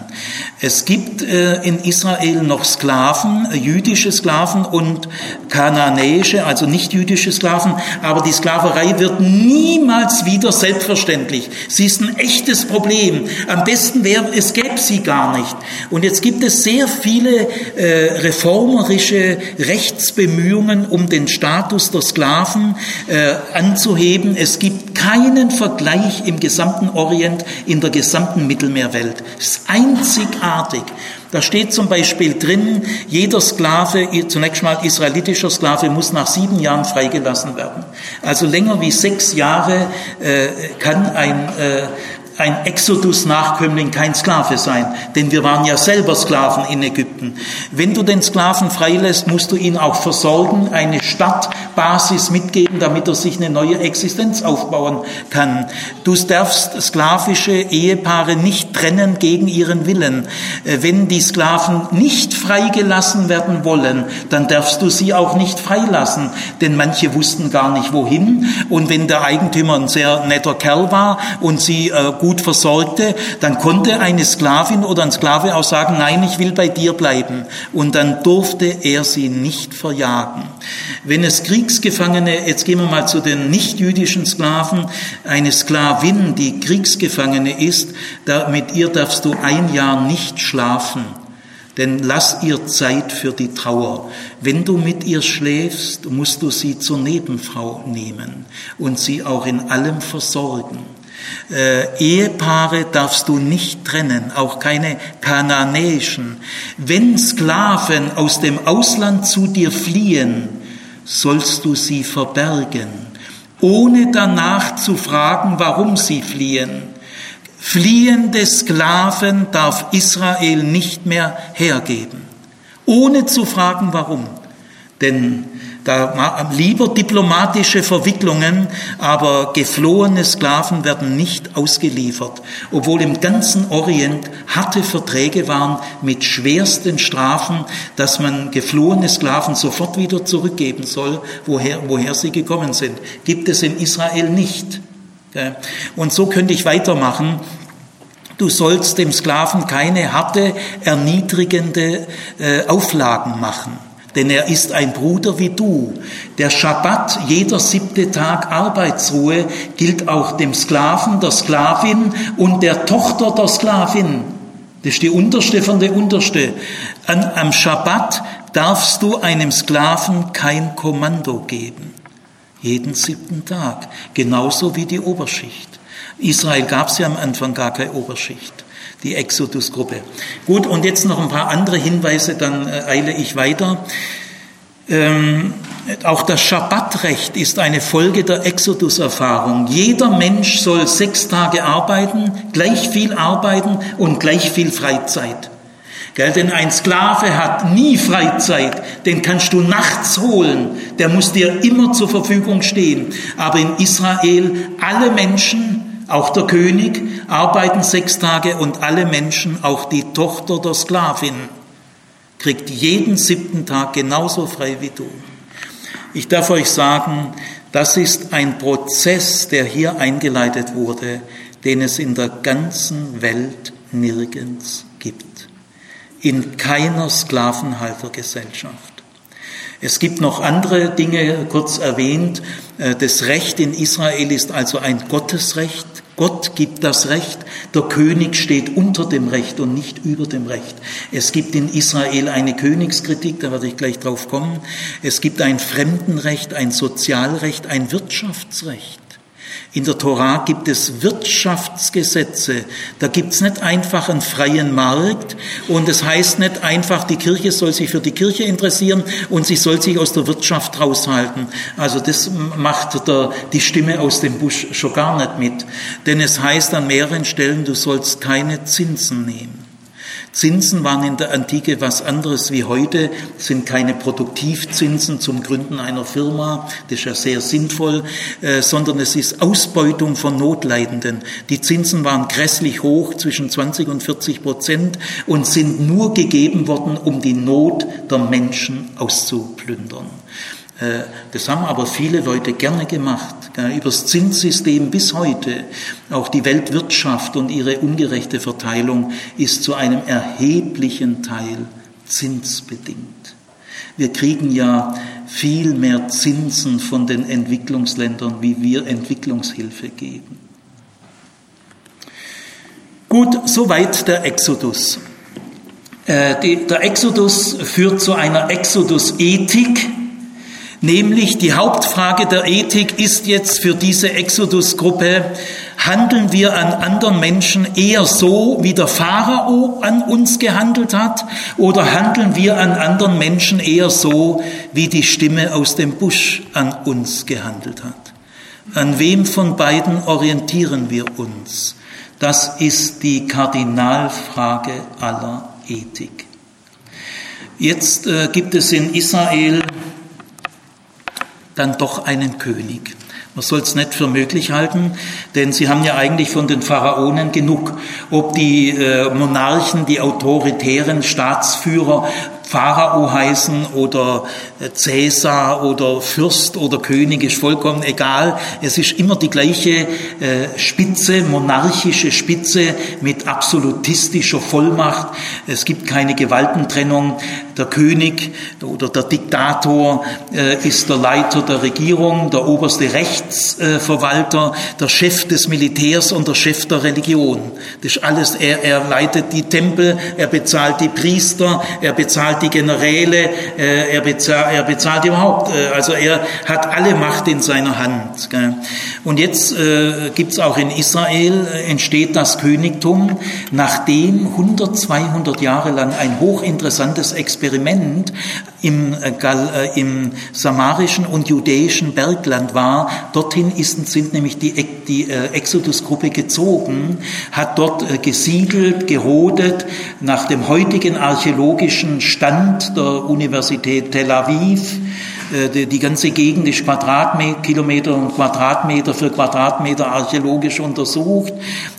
Es gibt äh, in Israel noch Sklaven, jüdische Sklaven und kananäische, also nicht jüdische Sklaven, aber die Sklaverei wird niemals wieder selbstverständlich. Sie ist ein echtes Problem. Am besten wäre, es gäbe sie gar nicht. Und jetzt gibt es sehr viele äh, reformerische Rechtsbemühungen um den Status der Sklaven äh, anzuheben. Es gibt keinen Vergleich im gesamten Orient, in der gesamten Mittelmeerwelt. Es ist einzigartig. Da steht zum Beispiel drin, jeder Sklave, zunächst mal israelitischer Sklave, muss nach sieben Jahren freigelassen werden. Also länger wie sechs Jahre äh, kann ein, äh, ein Exodus-Nachkömmling kein Sklave sein, denn wir waren ja selber Sklaven in Ägypten. Wenn du den Sklaven freilässt, musst du ihn auch versorgen, eine Stadtbasis mitgeben, damit er sich eine neue Existenz aufbauen kann. Du darfst sklavische Ehepaare nicht trennen gegen ihren Willen. Äh, wenn die Sklaven nicht freigelassen werden wollen, dann darfst du sie auch nicht freilassen, denn manche wussten gar nicht wohin. Und wenn der Eigentümer ein sehr netter Kerl war und sie äh, gut versorgte, dann konnte eine Sklavin oder ein Sklave auch sagen, nein, ich will bei dir bleiben. Und dann durfte er sie nicht verjagen. Wenn es Kriegsgefangene, jetzt gehen wir mal zu den nicht-jüdischen Sklaven, eine Sklavin, die Kriegsgefangene ist, da, mit ihr darfst du ein Jahr nicht schlafen denn lass ihr Zeit für die Trauer. Wenn du mit ihr schläfst, musst du sie zur Nebenfrau nehmen und sie auch in allem versorgen. Äh, Ehepaare darfst du nicht trennen, auch keine kananäischen. Wenn Sklaven aus dem Ausland zu dir fliehen, sollst du sie verbergen, ohne danach zu fragen, warum sie fliehen. Fliehende Sklaven darf Israel nicht mehr hergeben, ohne zu fragen, warum. Denn da lieber diplomatische Verwicklungen, aber geflohene Sklaven werden nicht ausgeliefert, obwohl im ganzen Orient harte Verträge waren mit schwersten Strafen, dass man geflohene Sklaven sofort wieder zurückgeben soll, woher, woher sie gekommen sind. Gibt es in Israel nicht. Und so könnte ich weitermachen. Du sollst dem Sklaven keine harte, erniedrigende äh, Auflagen machen denn er ist ein Bruder wie du. Der Schabbat, jeder siebte Tag Arbeitsruhe, gilt auch dem Sklaven, der Sklavin und der Tochter der Sklavin. Das ist die unterste von der unterste. An, am Schabbat darfst du einem Sklaven kein Kommando geben. Jeden siebten Tag. Genauso wie die Oberschicht. Israel gab es ja am Anfang gar keine Oberschicht die Exodus-Gruppe. Gut, und jetzt noch ein paar andere Hinweise, dann äh, eile ich weiter. Ähm, auch das Schabbatrecht ist eine Folge der Exodus-Erfahrung. Jeder Mensch soll sechs Tage arbeiten, gleich viel arbeiten und gleich viel Freizeit. Gell, denn ein Sklave hat nie Freizeit, den kannst du nachts holen, der muss dir immer zur Verfügung stehen. Aber in Israel alle Menschen auch der König arbeiten sechs Tage und alle Menschen, auch die Tochter der Sklavin, kriegt jeden siebten Tag genauso frei wie du. Ich darf euch sagen, das ist ein Prozess, der hier eingeleitet wurde, den es in der ganzen Welt nirgends gibt. In keiner Sklavenhaltergesellschaft. Es gibt noch andere Dinge, kurz erwähnt. Äh, das Recht in Israel ist also ein Gottesrecht. Gott gibt das Recht. Der König steht unter dem Recht und nicht über dem Recht. Es gibt in Israel eine Königskritik, da werde ich gleich drauf kommen. Es gibt ein Fremdenrecht, ein Sozialrecht, ein Wirtschaftsrecht. In der Tora gibt es Wirtschaftsgesetze. Da gibt es nicht einfach einen freien Markt und es das heißt nicht einfach, die Kirche soll sich für die Kirche interessieren und sie soll sich aus der Wirtschaft raushalten. Also das macht der, die Stimme aus dem Busch schon gar nicht mit. Denn es heißt an mehreren Stellen, du sollst keine Zinsen nehmen. Zinsen waren in der Antike was anderes wie heute, sind keine Produktivzinsen zum Gründen einer Firma, das ist ja sehr sinnvoll, äh, sondern es ist Ausbeutung von Notleidenden. Die Zinsen waren grässlich hoch, zwischen 20 und 40 Prozent, und sind nur gegeben worden, um die Not der Menschen auszuplündern. Äh, das haben aber viele Leute gerne gemacht. Übers Zinssystem bis heute. Auch die Weltwirtschaft und ihre ungerechte Verteilung ist zu einem erheblichen Teil zinsbedingt. Wir kriegen ja viel mehr Zinsen von den Entwicklungsländern, wie wir Entwicklungshilfe geben. Gut, soweit der Exodus. Äh, der Exodus führt zu einer Exodus-Ethik, Nämlich die Hauptfrage der Ethik ist jetzt für diese Exodus-Gruppe, handeln wir an anderen Menschen eher so, wie der Pharao an uns gehandelt hat, oder handeln wir an anderen Menschen eher so, wie die Stimme aus dem Busch an uns gehandelt hat? An wem von beiden orientieren wir uns? Das ist die Kardinalfrage aller Ethik. Jetzt äh, gibt es in Israel dann doch einen König. Man soll es nicht für möglich halten, denn sie haben ja eigentlich von den Pharaonen genug. Ob die äh, Monarchen, die autoritären Staatsführer Pharao heißen oder Cäsar oder Fürst oder König, ist vollkommen egal. Es ist immer die gleiche äh, Spitze, monarchische Spitze mit absolutistischer Vollmacht. Es gibt keine Gewaltentrennung. Der König oder der Diktator äh, ist der Leiter der Regierung, der oberste Rechtsverwalter, der Chef des Militärs und der Chef der Religion. Das ist alles, er, er leitet die Tempel, er bezahlt die Priester, er bezahlt die Generäle, äh, er, bezahlt, er bezahlt überhaupt. Äh, also er hat alle Macht in seiner Hand. Und jetzt äh, gibt es auch in Israel, entsteht das Königtum, nachdem 100, 200 Jahre lang ein hochinteressantes Experiment im, äh, im samarischen und judäischen Bergland war. Dorthin ist, sind nämlich die, die äh, Exodus-Gruppe gezogen, hat dort äh, gesiedelt, gerodet, nach dem heutigen archäologischen Stand der Universität Tel Aviv äh, die, die ganze Gegend ist Quadratkilometer und Quadratmeter für Quadratmeter archäologisch untersucht.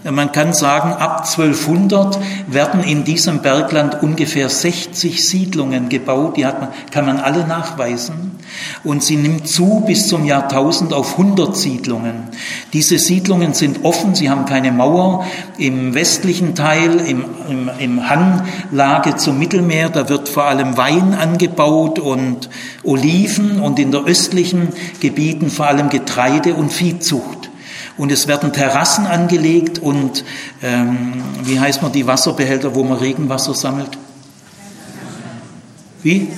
Äh, man kann sagen, ab 1200 werden in diesem Bergland ungefähr 60 Siedlungen gebaut. Die man, kann man alle nachweisen. Und sie nimmt zu bis zum Jahrtausend auf 100 Siedlungen. Diese Siedlungen sind offen, sie haben keine Mauer. Im westlichen Teil, im, im, im Hanglage zum Mittelmeer, da wird vor allem Wein angebaut und Oliven und in der östlichen Gebieten vor allem Getreide und Viehzucht. Und es werden Terrassen angelegt und, ähm, wie heißt man, die Wasserbehälter, wo man Regenwasser sammelt? Wie?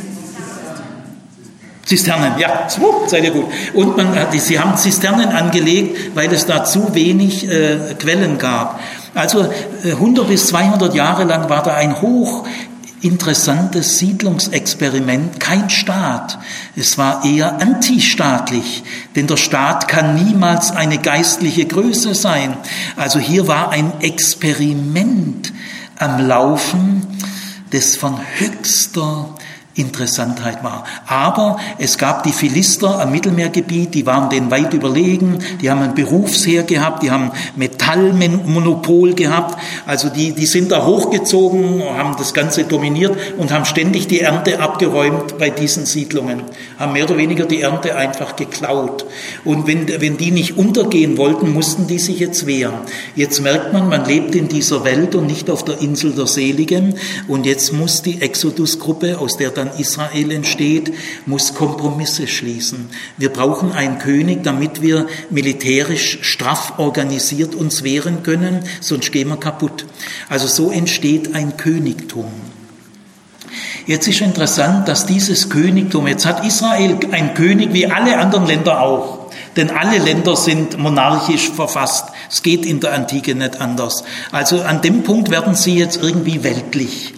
Zisternen, ja, seid ihr gut. Und man, sie haben Zisternen angelegt, weil es da zu wenig äh, Quellen gab. Also äh, 100 bis 200 Jahre lang war da ein hochinteressantes Siedlungsexperiment, kein Staat. Es war eher antistaatlich, denn der Staat kann niemals eine geistliche Größe sein. Also hier war ein Experiment am Laufen, das von höchster Interessantheit war. Aber es gab die Philister am Mittelmeergebiet, die waren denen weit überlegen, die haben ein Berufsheer gehabt, die haben Metallmonopol gehabt, also die, die sind da hochgezogen, haben das Ganze dominiert und haben ständig die Ernte abgeräumt bei diesen Siedlungen, haben mehr oder weniger die Ernte einfach geklaut. Und wenn, wenn die nicht untergehen wollten, mussten die sich jetzt wehren. Jetzt merkt man, man lebt in dieser Welt und nicht auf der Insel der Seligen und jetzt muss die Exodus-Gruppe, aus der dann Israel entsteht, muss Kompromisse schließen. Wir brauchen einen König, damit wir militärisch straff organisiert uns wehren können, sonst gehen wir kaputt. Also so entsteht ein Königtum. Jetzt ist interessant, dass dieses Königtum, jetzt hat Israel ein König wie alle anderen Länder auch. Denn alle Länder sind monarchisch verfasst. Es geht in der Antike nicht anders. Also an dem Punkt werden sie jetzt irgendwie weltlich.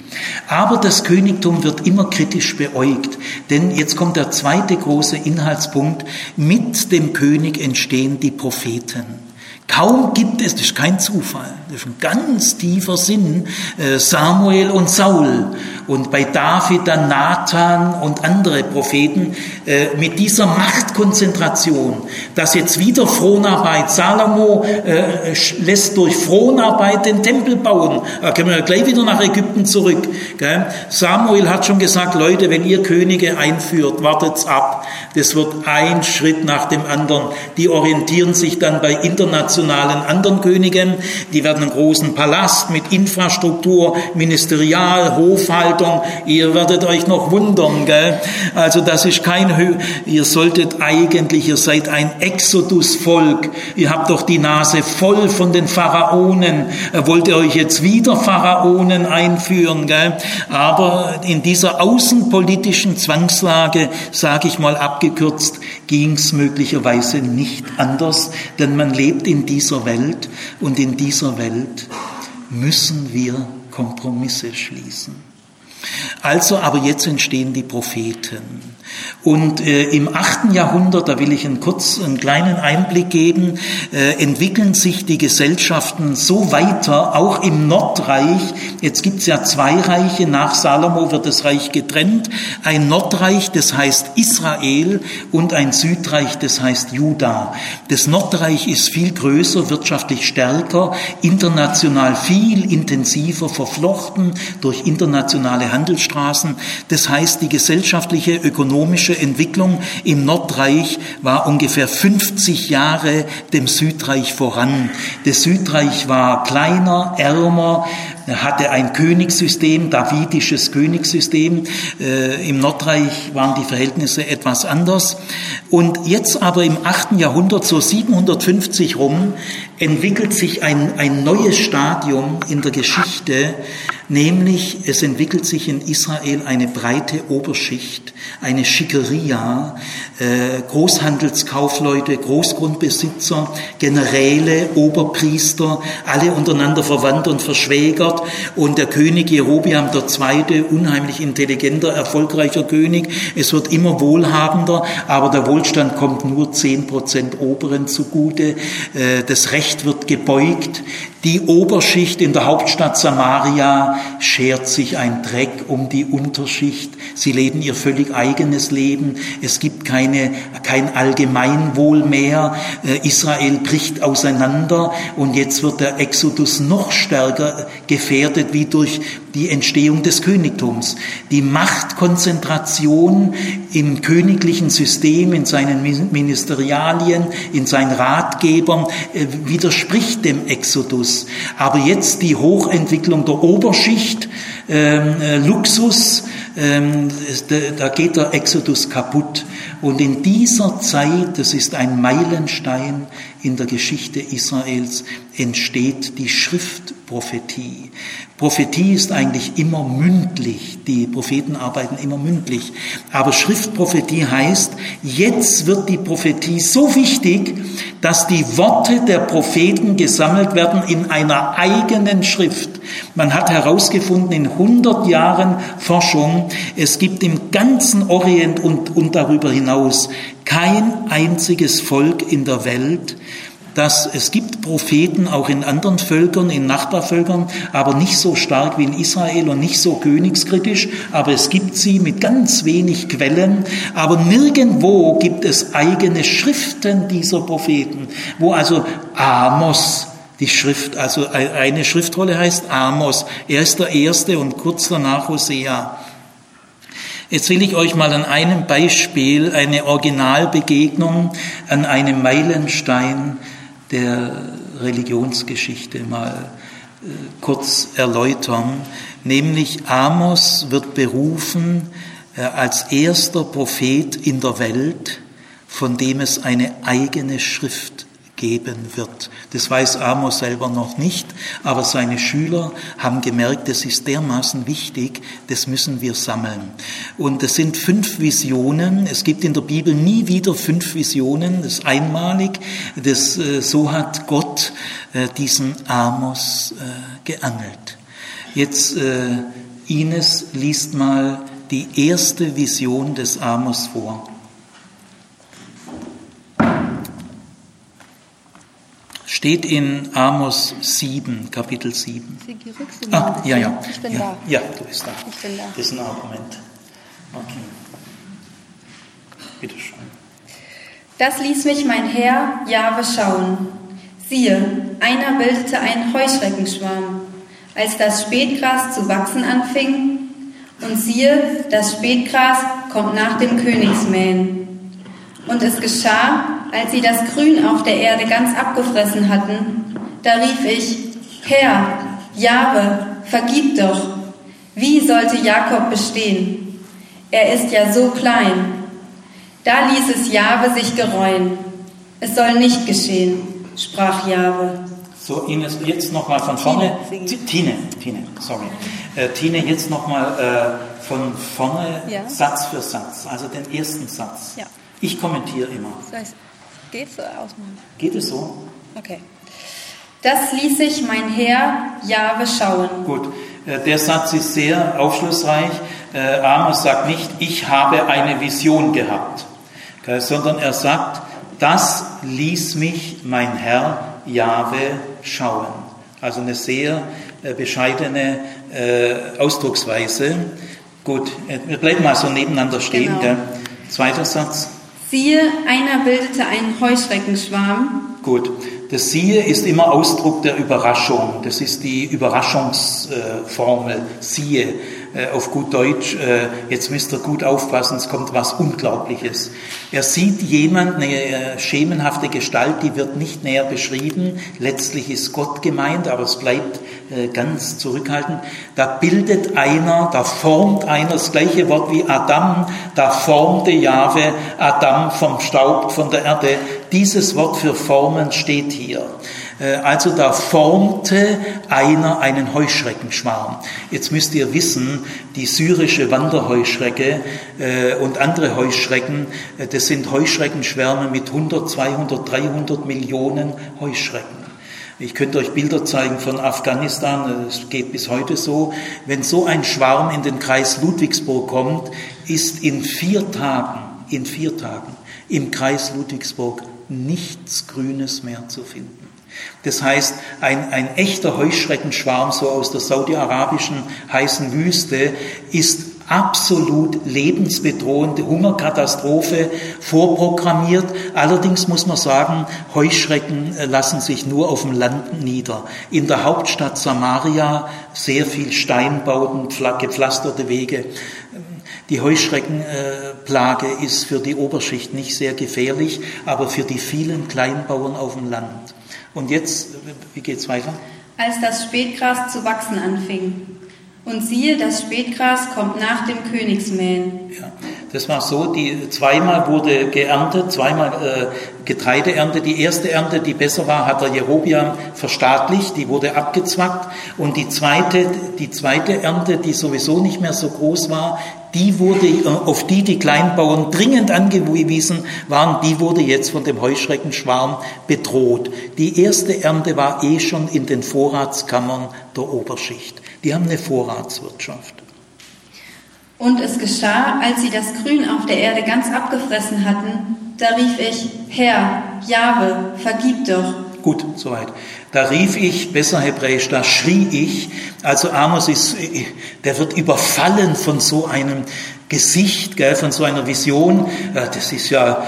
Aber das Königtum wird immer kritisch beäugt, denn jetzt kommt der zweite große Inhaltspunkt, mit dem König entstehen die Propheten. Kaum gibt es, das ist kein Zufall, das ist ein ganz tiefer Sinn, äh, Samuel und Saul und bei David dann Nathan und andere Propheten äh, mit dieser Machtkonzentration, dass jetzt wieder Fronarbeit, Salomo äh, lässt durch Fronarbeit den Tempel bauen, da können wir gleich wieder nach Ägypten zurück. Samuel hat schon gesagt, Leute, wenn ihr Könige einführt, wartet's ab, das wird ein Schritt nach dem anderen. Die orientieren sich dann bei internationalen anderen Königen, die werden einen großen Palast mit Infrastruktur, Ministerial, Hofhaltung, ihr werdet euch noch wundern, gell? Also das ist kein, Hö ihr solltet eigentlich, ihr seid ein Exodus-Volk, ihr habt doch die Nase voll von den Pharaonen, wollt ihr euch jetzt wieder Pharaonen einführen, gell? Aber in dieser außenpolitischen Zwangslage, sage ich mal ab abgekürzt, ging es möglicherweise nicht anders, denn man lebt in dieser Welt und in dieser Welt müssen wir Kompromisse schließen. Also, aber jetzt entstehen die Propheten. Und äh, im achten Jahrhundert, da will ich einen kurz einen kleinen Einblick geben, äh, entwickeln sich die Gesellschaften so weiter, auch im Nordreich. Jetzt gibt's ja zwei Reiche, nach Salomo wird das Reich getrennt. Ein Nordreich, das heißt Israel, und ein Südreich, das heißt Juda. Das Nordreich ist viel größer, wirtschaftlich stärker, international viel intensiver verflochten durch internationale Handelsstraßen. Das heißt, die gesellschaftliche, ökonomische Entwicklung im Nordreich war ungefähr 50 Jahre dem Südreich voran. Das Südreich war kleiner, ärmer, hatte ein Königssystem, davidisches Königssystem. Äh, Im Nordreich waren die Verhältnisse etwas anders. Und jetzt aber im 8. Jahrhundert, so 750 rum, entwickelt sich ein, ein neues Stadium in der Geschichte, nämlich es entwickelt sich in Israel eine breite Oberschicht, eine Schickeria, äh, Großhandelskaufleute, Großgrundbesitzer, Generäle, Oberpriester, alle untereinander verwandt und verschwägert und der König Jerobiam II., unheimlich intelligenter, erfolgreicher König, es wird immer wohlhabender, aber der Wohlstand kommt nur zehn Prozent Oberen zugute, äh, das Recht wird gebeugt, die Oberschicht in der Hauptstadt Samaria schert sich ein Dreck um die Unterschicht. Sie leben ihr völlig eigenes Leben. Es gibt keine, kein Allgemeinwohl mehr. Äh, Israel bricht auseinander und jetzt wird der Exodus noch stärker gefährdet wie durch die Entstehung des Königtums. Die Machtkonzentration im königlichen System, in seinen Ministerialien, in seinen Ratgebern äh, widerspricht dem Exodus. Aber jetzt die Hochentwicklung der Oberschicht, ähm, äh, Luxus, da geht der Exodus kaputt. Und in dieser Zeit, das ist ein Meilenstein in der Geschichte Israels, entsteht die Schriftprophetie. Prophetie ist eigentlich immer mündlich. Die Propheten arbeiten immer mündlich. Aber Schriftprophetie heißt, jetzt wird die Prophetie so wichtig, dass die Worte der Propheten gesammelt werden in einer eigenen Schrift. Man hat herausgefunden in 100 Jahren Forschung, es gibt im ganzen Orient und, und darüber hinaus kein einziges Volk in der Welt, dass es gibt Propheten auch in anderen Völkern, in Nachbarvölkern, aber nicht so stark wie in Israel und nicht so königskritisch, aber es gibt sie mit ganz wenig Quellen, aber nirgendwo gibt es eigene Schriften dieser Propheten, wo also Amos die Schrift, also eine Schriftrolle heißt Amos, er ist der erste und kurz danach Hosea. Jetzt will ich euch mal an einem Beispiel eine Originalbegegnung an einem Meilenstein der Religionsgeschichte mal äh, kurz erläutern. Nämlich Amos wird berufen äh, als erster Prophet in der Welt, von dem es eine eigene Schrift geben wird. Das weiß Amos selber noch nicht, aber seine Schüler haben gemerkt, das ist dermaßen wichtig, das müssen wir sammeln. Und es sind fünf Visionen. Es gibt in der Bibel nie wieder fünf Visionen. Das ist einmalig. Das, äh, so hat Gott äh, diesen Amos äh, geangelt. Jetzt, Ines liest mal die erste Vision des Amos vor. Steht in Amos 7, Kapitel 7. Ah, ja, ja. Ich bin ja, da. Ja, du bist da. Ich bin da. Das ist ein Argument. Okay. Bitte schön. Das ließ mich mein Herr Jahwe schauen. Siehe, einer bildete einen Heuschreckenschwarm, als das Spätgras zu wachsen anfing. Und siehe, das Spätgras kommt nach dem Königsmähen. Und es geschah, als sie das Grün auf der Erde ganz abgefressen hatten, da rief ich, Herr, Jahwe, vergib doch. Wie sollte Jakob bestehen? Er ist ja so klein. Da ließ es Jahwe sich gereuen. Es soll nicht geschehen, sprach Jahwe. So, Ines, jetzt nochmal von vorne. Tine, Tine, sorry. Äh, Tine, jetzt nochmal äh, von vorne, ja. Satz für Satz, also den ersten Satz. Ja. Ich kommentiere immer. Das heißt, geht es so ausmachen? Geht es so? Okay. Das ließ sich mein Herr Jahwe schauen. Gut, äh, der Satz ist sehr aufschlussreich. Äh, Amos sagt nicht, ich habe eine Vision gehabt, sondern er sagt, das ließ mich mein Herr Jahwe schauen. Also eine sehr äh, bescheidene äh, Ausdrucksweise. Gut, wir bleiben mal so nebeneinander stehen. Genau. Zweiter Satz. Siehe, einer bildete einen Heuschreckenschwarm. Gut, das Siehe ist immer Ausdruck der Überraschung. Das ist die Überraschungsformel. Siehe. Äh, auf gut Deutsch, äh, jetzt müsst ihr gut aufpassen, es kommt was Unglaubliches. Er sieht jemand, eine äh, schemenhafte Gestalt, die wird nicht näher beschrieben. Letztlich ist Gott gemeint, aber es bleibt ganz zurückhaltend. Da bildet einer, da formt einer, das gleiche Wort wie Adam, da formte Jahwe Adam vom Staub, von der Erde. Dieses Wort für formen steht hier. Äh, also da formte einer einen Heuschreckenschwarm. Jetzt müsst ihr wissen, die syrische Wanderheuschrecke äh, und andere Heuschrecken, äh, das sind Heuschreckenschwärme mit 100, 200, 300 Millionen Heuschrecken. Ich könnte euch Bilder zeigen von Afghanistan, es geht bis heute so. Wenn so ein Schwarm in den Kreis Ludwigsburg kommt, ist in vier Tagen, in vier Tagen im Kreis Ludwigsburg nichts Grünes mehr zu finden. Das heißt, ein, ein echter Heuschreckenschwarm, so aus der saudi-arabischen heißen Wüste, ist absolut lebensbedrohende Hungerkatastrophe vorprogrammiert. Allerdings muss man sagen, Heuschrecken äh, lassen sich nur auf dem Land nieder. In der Hauptstadt Samaria sehr viel Steinbauten, gepflasterte Wege. Die Heuschreckenplage ist für die Oberschicht nicht sehr gefährlich, aber für die vielen Kleinbauern auf dem Land. Und jetzt, wie geht's weiter? Als das Spätgras zu wachsen anfing. Und siehe, das Spätgras kommt nach dem Königsmähen. Ja, das war so, die zweimal wurde geerntet, zweimal äh, Getreideernte. Die erste Ernte, die besser war, hat der Jerobiam verstaatlicht, die wurde abgezwackt. Und die zweite, die zweite Ernte, die sowieso nicht mehr so groß war, die wurde, äh, auf die die Kleinbauern dringend angewiesen waren, die wurde jetzt von dem Heuschreckenschwarm bedroht. Die erste Ernte war eh schon in den Vorratskammern der Oberschicht. Die haben eine Vorratswirtschaft. Und es geschah, als sie das Grün auf der Erde ganz abgefressen hatten, da rief ich, Herr, Jahwe, vergib doch. Gut, soweit. Da rief ich, besser hebräisch, da schrie ich. Also Amos ist, der wird überfallen von so einem Gesicht, gell, von so einer Vision. Das ist ja,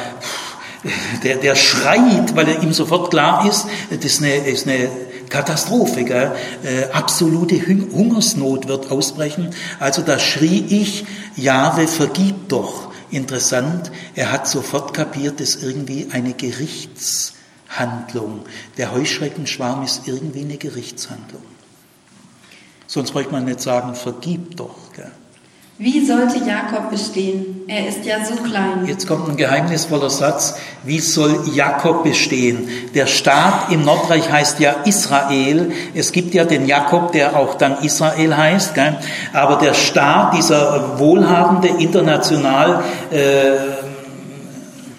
der, der schreit, weil ihm sofort klar ist, das ist eine, ist eine Katastrophe, gell? Äh, absolute Hungersnot wird ausbrechen. Also da schrie ich, Jahwe, vergib doch. Interessant, er hat sofort kapiert, dass irgendwie eine Gerichtshandlung. Der Heuschreckenschwarm ist irgendwie eine Gerichtshandlung. Sonst bräuchte man nicht sagen, vergib doch. Gell? Wie sollte Jakob bestehen? Er ist ja so klein. Jetzt kommt ein geheimnisvoller Satz. Wie soll Jakob bestehen? Der Staat im Nordreich heißt ja Israel. Es gibt ja den Jakob, der auch dann Israel heißt. Gell? Aber der Staat, dieser wohlhabende, international äh,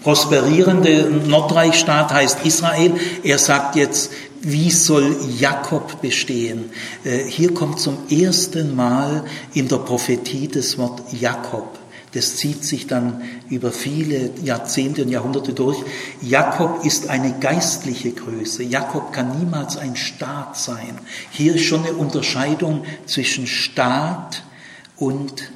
prosperierende Nordreichstaat heißt Israel. Er sagt jetzt, wie soll Jakob bestehen? Äh, hier kommt zum ersten Mal in der Prophetie das Wort Jakob. Das zieht sich dann über viele Jahrzehnte und Jahrhunderte durch. Jakob ist eine geistliche Größe. Jakob kann niemals ein Staat sein. Hier ist schon eine Unterscheidung zwischen Staat und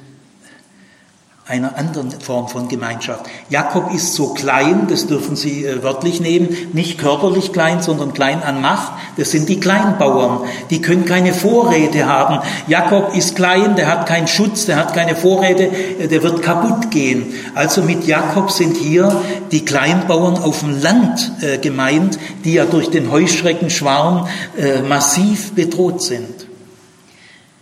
einer anderen Form von Gemeinschaft. Jakob ist so klein, das dürfen Sie äh, wörtlich nehmen, nicht körperlich klein, sondern klein an Macht. Das sind die Kleinbauern, die können keine Vorräte haben. Jakob ist klein, der hat keinen Schutz, der hat keine Vorräte, äh, der wird kaputt gehen. Also mit Jakob sind hier die Kleinbauern auf dem Land äh, gemeint, die ja durch den Heuschreckenschwarm massiv bedroht sind.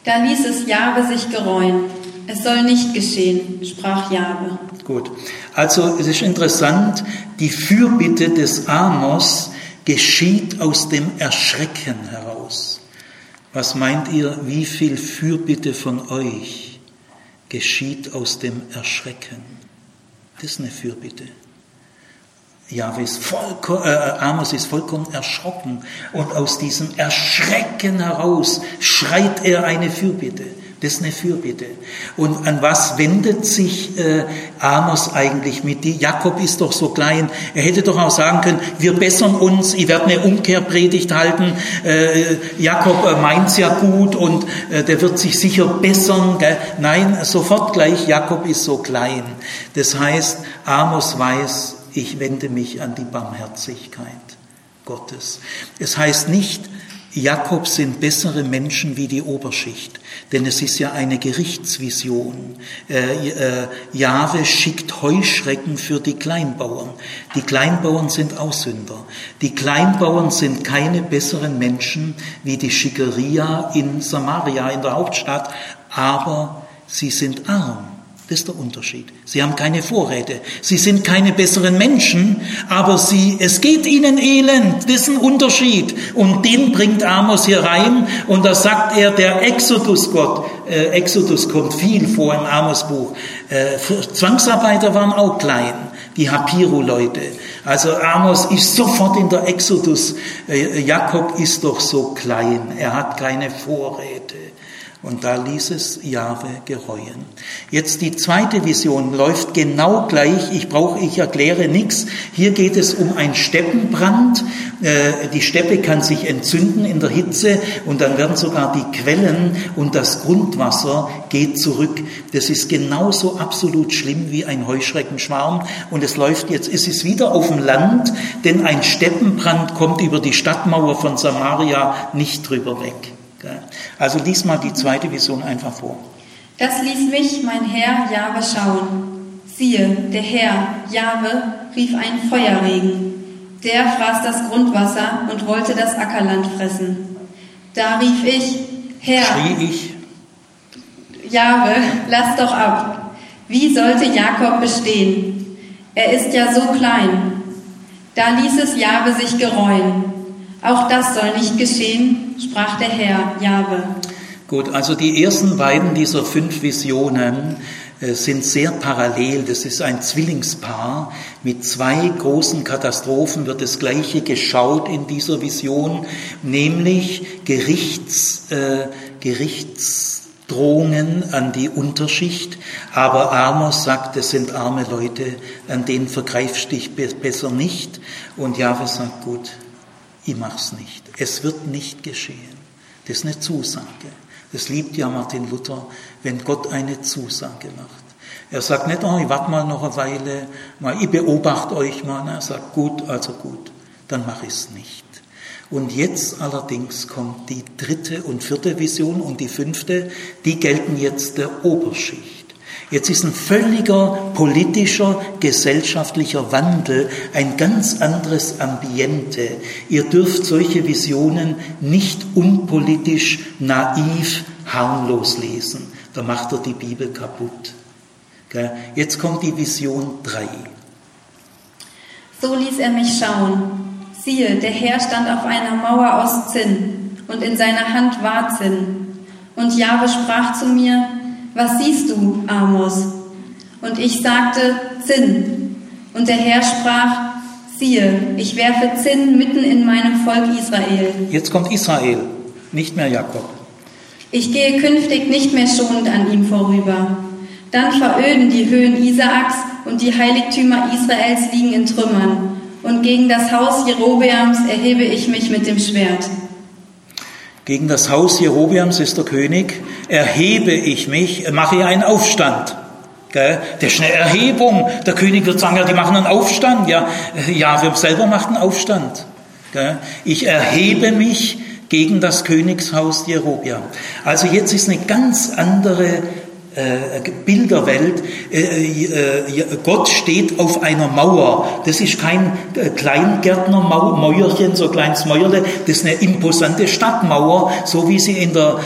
Da ließ es Jahwe sich gereuen. Es soll nicht geschehen, sprach Jahwe. Gut. Also es ist interessant, die Fürbitte des Amos geschieht aus dem Erschrecken heraus. Was meint ihr, wie viel Fürbitte von euch geschieht aus dem Erschrecken? Das ist eine Fürbitte. Jahwe ist vollkommen, äh, Amos ist vollkommen erschrocken und aus diesem Erschrecken heraus schreit er eine Fürbitte. Das ist eine Fürbitte. Und an was wendet sich äh, Amos eigentlich mit? Die Jakob ist doch so klein. Er hätte doch auch sagen können, wir bessern uns, ich werde eine Umkehrpredigt halten. Äh, Jakob äh, meint's ja gut und äh, der wird sich sicher bessern. Gell? Nein, sofort gleich, Jakob ist so klein. Das heißt, Amos weiß, ich wende mich an die Barmherzigkeit Gottes. Es heißt nicht, Jakob sind bessere Menschen wie die Oberschicht, denn es ist ja eine Gerichtsvision. Äh, äh, Jahwe schickt Heuschrecken für die Kleinbauern. Die Kleinbauern sind Aussünder. Die Kleinbauern sind keine besseren Menschen wie die Schickeria in Samaria, in der Hauptstadt, aber sie sind arm. Das ist der Unterschied. Sie haben keine Vorräte. Sie sind keine besseren Menschen, aber sie, es geht ihnen elend. Das ist ein Unterschied. Und den bringt Amos hier rein. Und da sagt er, der Exodus-Gott, äh, Exodus kommt viel vor im Amos-Buch. Äh, Zwangsarbeiter waren auch klein. Die Hapiro-Leute. Also Amos ist sofort in der Exodus. Äh, Jakob ist doch so klein. Er hat keine Vorräte. Und da ließ es Jahwe gereuen. Jetzt die zweite Vision läuft genau gleich. Ich brauche, ich erkläre nichts. Hier geht es um ein Steppenbrand. Äh, die Steppe kann sich entzünden in der Hitze und dann werden sogar die Quellen und das Grundwasser geht zurück. Das ist genauso absolut schlimm wie ein Heuschreckenschwarm. Und es läuft jetzt, es ist wieder auf dem Land, denn ein Steppenbrand kommt über die Stadtmauer von Samaria nicht drüber weg. Also lies mal die zweite Vision einfach vor. Das ließ mich mein Herr Jahwe schauen. Siehe, der Herr Jahwe rief einen Feuerregen. Der fraß das Grundwasser und wollte das Ackerland fressen. Da rief ich, Herr, schrie ich, Jahwe, lass doch ab. Wie sollte Jakob bestehen? Er ist ja so klein. Da ließ es Jahwe sich gereuen. Auch das soll nicht geschehen, sprach der Herr, Jahwe. Gut, also die ersten beiden dieser fünf Visionen äh, sind sehr parallel. Das ist ein Zwillingspaar. Mit zwei großen Katastrophen wird das Gleiche geschaut in dieser Vision, nämlich Gerichts, äh, Gerichtsdrohungen an die Unterschicht. Aber Amos sagt, es sind arme Leute, an denen vergreifst dich besser nicht. Und Jahwe sagt, gut, ich mach's nicht. Es wird nicht geschehen. Das ist eine Zusage. Das liebt ja Martin Luther, wenn Gott eine Zusage macht. Er sagt nicht, oh, ich warte mal noch eine Weile, mal, ich beobachte euch mal. Er sagt, gut, also gut, dann mache ich es nicht. Und jetzt allerdings kommt die dritte und vierte Vision und die fünfte, die gelten jetzt der Oberschicht. Jetzt ist ein völliger politischer, gesellschaftlicher Wandel, ein ganz anderes Ambiente. Ihr dürft solche Visionen nicht unpolitisch, naiv, harmlos lesen. Da macht er die Bibel kaputt. Jetzt kommt die Vision 3. So ließ er mich schauen. Siehe, der Herr stand auf einer Mauer aus Zinn, und in seiner Hand war Zinn. Und Jahwe sprach zu mir, was siehst du, Amos? Und ich sagte, Zinn. Und der Herr sprach, siehe, ich werfe Zinn mitten in meinem Volk Israel. Jetzt kommt Israel, nicht mehr Jakob. Ich gehe künftig nicht mehr schonend an ihm vorüber. Dann veröden die Höhen Isaaks und die Heiligtümer Israels liegen in Trümmern. Und gegen das Haus Jerobeams erhebe ich mich mit dem Schwert. Gegen das Haus Jerobiams ist der König, erhebe ich mich, mache einen Aufstand. Gell? Der schnelle Erhebung. Der König wird sagen, ja, die machen einen Aufstand. Ja, ja wir selber machen einen Aufstand. Gell? Ich erhebe mich gegen das Königshaus Jerobiam. Also jetzt ist eine ganz andere Bilderwelt. Äh, äh, Gott steht auf einer Mauer. Das ist kein Kleingärtnermäuerchen, so kleines Mäuerle. Das ist eine imposante Stadtmauer, so wie sie in der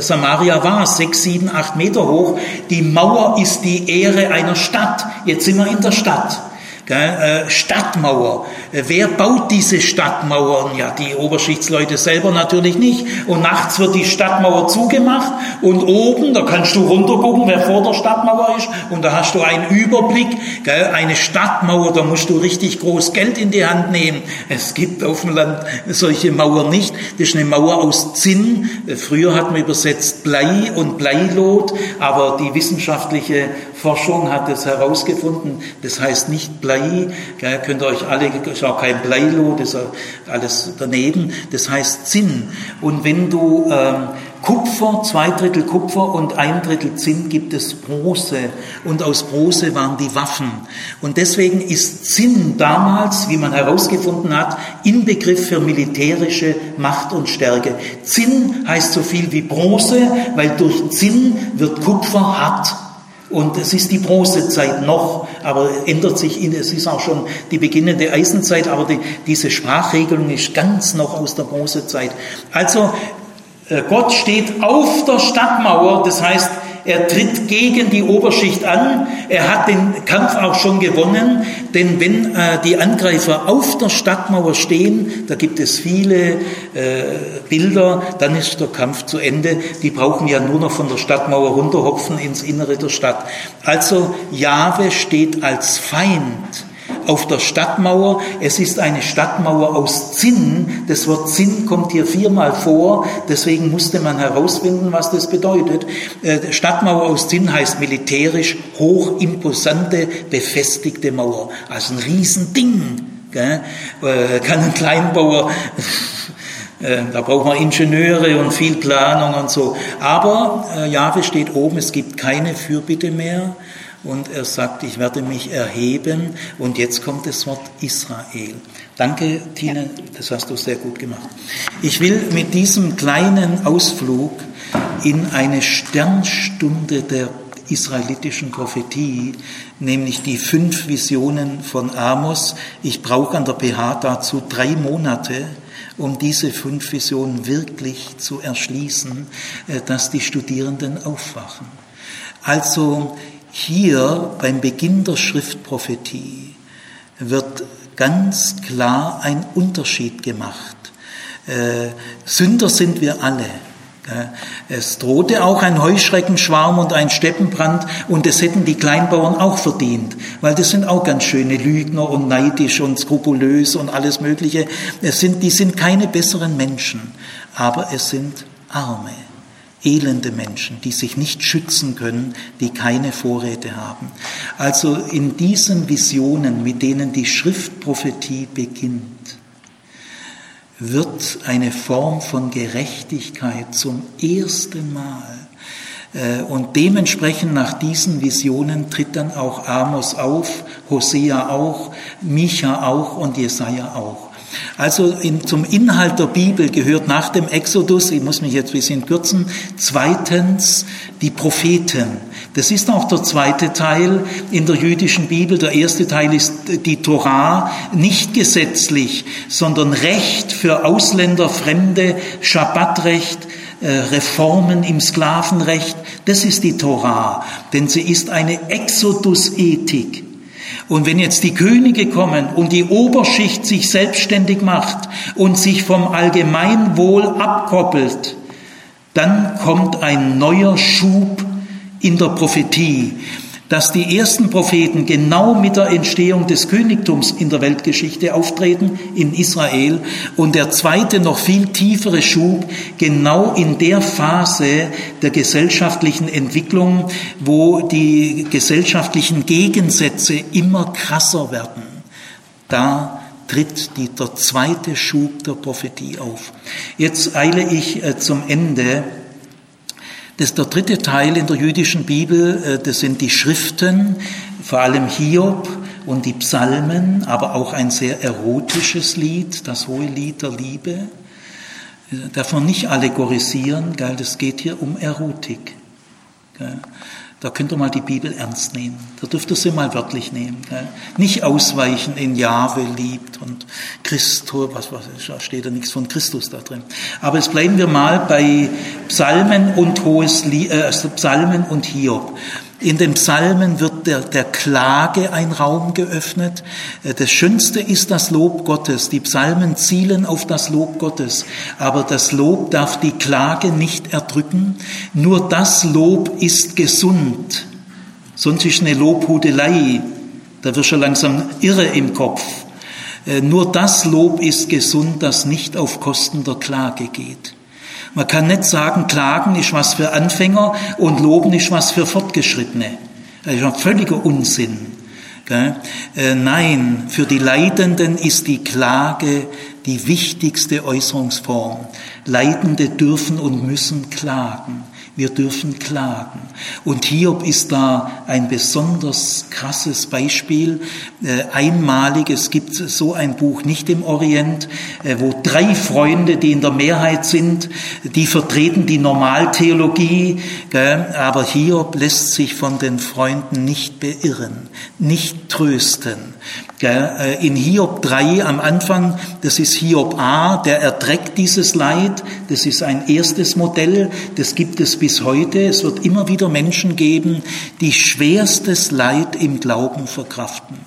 Samaria war, sechs, sieben, acht Meter hoch. Die Mauer ist die Ehre einer Stadt. Jetzt sind wir in der Stadt. Äh, Stadtmauer. Äh, wer baut diese Stadtmauern? Ja, die Oberschichtsleute selber natürlich nicht. Und nachts wird die Stadtmauer zugemacht und oben, da kannst du runtergucken, wer vor der Stadtmauer ist und da hast du einen Überblick. Eine Stadtmauer, da musst du richtig groß Geld in die Hand nehmen. Es gibt auf dem Land solche Mauern nicht. Das ist eine Mauer aus Zinn. Äh, früher hat man übersetzt Blei und Bleilot, aber die wissenschaftliche Forschung hat es herausgefunden, das heißt nicht Blei, gell, könnt ihr euch alle, ist auch kein Bleilo, das ist alles daneben, das heißt Zinn. Und wenn du ähm, Kupfer, zwei Drittel Kupfer und ein Drittel Zinn gibt es Bronze. Und aus Bronze waren die Waffen. Und deswegen ist Zinn damals, wie man herausgefunden hat, Inbegriff für militärische Macht und Stärke. Zinn heißt so viel wie Bronze, weil durch Zinn wird Kupfer hart. Und es ist die Bronzezeit noch, aber ändert sich, in, es ist auch schon die beginnende Eisenzeit, aber die, diese Sprachregelung ist ganz noch aus der Bronzezeit. Also äh, Gott steht auf der Stadtmauer, das heißt, er tritt gegen die Oberschicht an. Er hat den Kampf auch schon gewonnen, denn wenn äh, die Angreifer auf der Stadtmauer stehen, da gibt es viele äh, Bilder, dann ist der Kampf zu Ende. Die brauchen ja nur noch von der Stadtmauer runterhopfen ins Innere der Stadt. Also Jahwe steht als Feind auf der Stadtmauer. Es ist eine Stadtmauer aus Zinn. Das Wort Zinn kommt hier viermal vor. Deswegen musste man herausfinden, was das bedeutet. Äh, Stadtmauer aus Zinn heißt militärisch hochimposante, befestigte Mauer. Also ein Riesending. Gell? Äh, kann ein Kleinbauer äh, da braucht man Ingenieure und viel Planung und so. Aber Jahwe steht oben, es gibt keine Fürbitte mehr und er sagt, ich werde mich erheben und jetzt kommt das Wort Israel. Danke, Tine, das hast du sehr gut gemacht. Ich will mit diesem kleinen Ausflug in eine Sternstunde der israelitischen Prophetie, nämlich die fünf Visionen von Amos. Ich brauche an der PH dazu drei Monate, um diese fünf Visionen wirklich zu erschließen, äh, dass die Studierenden aufwachen. Also hier beim Beginn der Schriftprophetie wird ganz klar ein Unterschied gemacht. Äh, Sünder sind wir alle. Es drohte auch ein Heuschreckenschwarm und ein Steppenbrand und das hätten die Kleinbauern auch verdient, weil das sind auch ganz schöne Lügner und neidisch und skrupulös und alles Mögliche. Es sind, die sind keine besseren Menschen, aber es sind Arme elende Menschen, die sich nicht schützen können, die keine Vorräte haben. Also in diesen Visionen, mit denen die Schriftprophetie beginnt, wird eine Form von Gerechtigkeit zum ersten Mal. Äh, und dementsprechend nach diesen Visionen tritt dann auch Amos auf, Hosea auch, Micha auch und Jesaja auch. Also in, zum Inhalt der Bibel gehört nach dem Exodus, ich muss mich jetzt ein bisschen kürzen, zweitens die Propheten. Das ist auch der zweite Teil in der jüdischen Bibel. Der erste Teil ist die Torah, nicht gesetzlich, sondern Recht für Ausländer, Fremde, Schabbatrecht, äh, Reformen im Sklavenrecht. Das ist die Torah, denn sie ist eine Exodus-Ethik. Und wenn jetzt die Könige kommen und die Oberschicht sich selbstständig macht und sich vom Allgemeinwohl abkoppelt, dann kommt ein neuer Schub in der Prophetie dass die ersten Propheten genau mit der Entstehung des Königtums in der Weltgeschichte auftreten, in Israel, und der zweite, noch viel tiefere Schub genau in der Phase der gesellschaftlichen Entwicklung, wo die gesellschaftlichen Gegensätze immer krasser werden. Da tritt die, der zweite Schub der Prophetie auf. Jetzt eile ich äh, zum Ende. Ist der dritte Teil in der jüdischen Bibel, äh, das sind die Schriften, vor allem Hiob und die Psalmen, aber auch ein sehr erotisches Lied, das hohe Lied der Liebe. Äh, man nicht allegorisieren, gell? das geht hier um Erotik. Da könnt ihr mal die Bibel ernst nehmen. Da dürft ihr sie mal wörtlich nehmen. Gell? Nicht ausweichen in Jahwe liebt und Christus, was, was da steht da nichts von Christus da drin. Aber jetzt bleiben wir mal bei Psalmen und hohes, äh, also Psalmen und Hiob. In den Psalmen wird der, der Klage ein Raum geöffnet. Äh, das Schönste ist das Lob Gottes. Die Psalmen zielen auf das Lob Gottes. Aber das Lob darf die Klage nicht erdrücken. Nur das Lob ist gesund. Sonst ist eine Lobhudelei. Da wirst du langsam irre im Kopf. Äh, nur das Lob ist gesund, das nicht auf Kosten der Klage geht. Man kann nicht sagen, Klagen ist was für Anfänger und Loben ist was für Fortgeschrittene. Das ist ein völliger Unsinn. Äh, nein, für die Leidenden ist die Klage die wichtigste Äußerungsform. Leidende dürfen und müssen klagen. Wir dürfen klagen. Und Hiob ist da ein besonders krasses Beispiel, äh, einmalig. Es gibt so ein Buch nicht im Orient, äh, wo drei Freunde, die in der Mehrheit sind, die vertreten die Normaltheologie, aber Hiob lässt sich von den Freunden nicht beirren, nicht trösten. Äh, in Hiob 3 am Anfang, das ist Hiob A, der erträgt dieses Leid. Das ist ein erstes Modell, das gibt es bis heute. Es wird immer wieder Menschen geben, die schwerstes Leid im Glauben verkraften.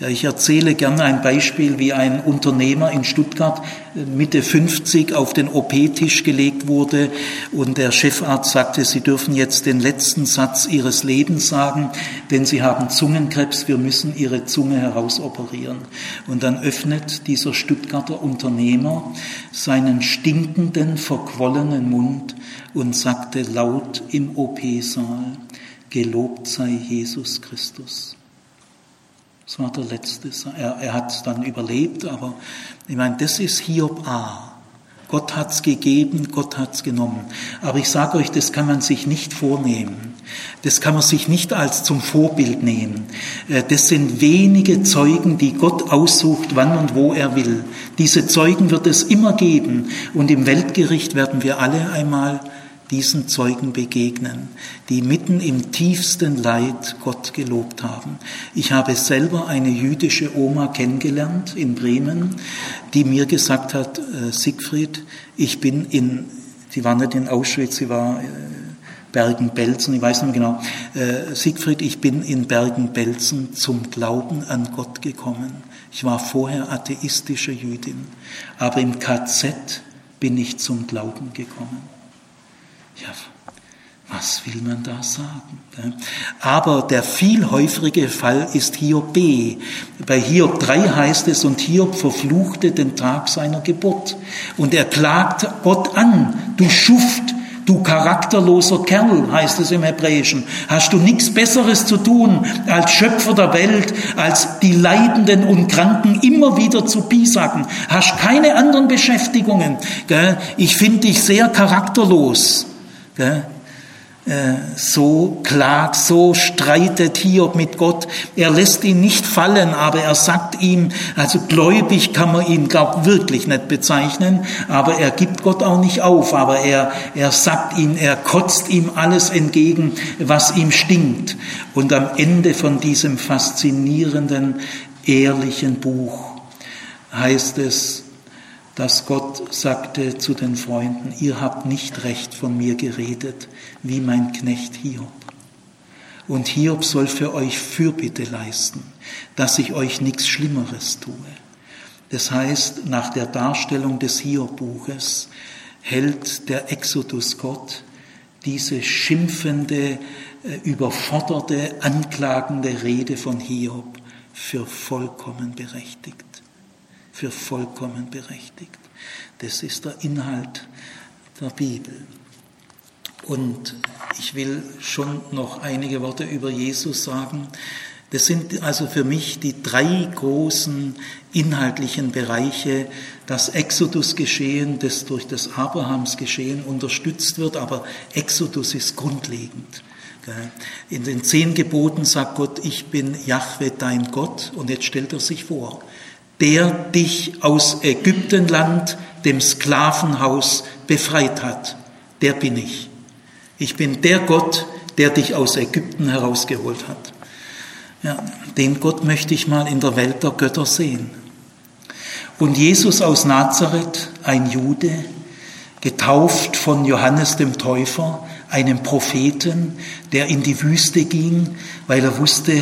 Ich erzähle gerne ein Beispiel, wie ein Unternehmer in Stuttgart Mitte 50 auf den OP-Tisch gelegt wurde und der Chefarzt sagte, Sie dürfen jetzt den letzten Satz Ihres Lebens sagen, denn Sie haben Zungenkrebs, wir müssen Ihre Zunge herausoperieren. Und dann öffnet dieser Stuttgarter Unternehmer seinen stinkenden, verquollenen Mund und sagte laut im OP-Saal, Gelobt sei Jesus Christus. Das war der letzte. Er, er hat es dann überlebt, aber ich meine, das ist Hiob A. Gott hat's gegeben, Gott hat's genommen. Aber ich sage euch, das kann man sich nicht vornehmen. Das kann man sich nicht als zum Vorbild nehmen. Äh, das sind wenige Zeugen, die Gott aussucht, wann und wo er will. Diese Zeugen wird es immer geben. Und im Weltgericht werden wir alle einmal diesen Zeugen begegnen, die mitten im tiefsten Leid Gott gelobt haben. Ich habe selber eine jüdische Oma kennengelernt in Bremen, die mir gesagt hat, äh, Siegfried, ich bin in, sie war nicht in Auschwitz, sie war äh, Bergen-Belsen, ich weiß nicht mehr genau, äh, Siegfried, ich bin in Bergen-Belsen zum Glauben an Gott gekommen. Ich war vorher atheistische Jüdin, aber im KZ bin ich zum Glauben gekommen. Ja, was will man da sagen? Aber der viel häufige Fall ist Hiob B. Bei Hiob 3 heißt es, und Hiob verfluchte den Tag seiner Geburt. Und er klagt Gott an, du Schuft, du charakterloser Kerl, heißt es im Hebräischen. Hast du nichts Besseres zu tun, als Schöpfer der Welt, als die Leidenden und Kranken immer wieder zu piesacken? Hast keine anderen Beschäftigungen. Ich finde dich sehr charakterlos. Äh, so klagt, so streitet Hiob mit Gott. Er lässt ihn nicht fallen, aber er sagt ihm, also gläubig kann man ihn, glaub, wirklich nicht bezeichnen, aber er gibt Gott auch nicht auf, aber er, er sagt ihm, er kotzt ihm alles entgegen, was ihm stinkt. Und am Ende von diesem faszinierenden, ehrlichen Buch heißt es, dass Gott sagte zu den Freunden, ihr habt nicht recht von mir geredet, wie mein Knecht Hiob. Und Hiob soll für euch Fürbitte leisten, dass ich euch nichts Schlimmeres tue. Das heißt, nach der Darstellung des Hiob-Buches hält der Exodus Gott diese schimpfende, äh, überforderte, anklagende Rede von Hiob für vollkommen berechtigt für vollkommen berechtigt. Das ist der Inhalt der Bibel. Und ich will schon noch einige Worte über Jesus sagen. Das sind also für mich die drei großen inhaltlichen Bereiche, das Exodus-Geschehen, das durch das Abrahams-Geschehen unterstützt wird, aber Exodus ist grundlegend. In den zehn Geboten sagt Gott, ich bin Jahwe, dein Gott, und jetzt stellt er sich vor der dich aus Ägyptenland, dem Sklavenhaus, befreit hat. Der bin ich. Ich bin der Gott, der dich aus Ägypten herausgeholt hat. Ja, den Gott möchte ich mal in der Welt der Götter sehen. Und Jesus aus Nazareth, ein Jude, getauft von Johannes dem Täufer, einem Propheten, der in die Wüste ging, weil er wusste,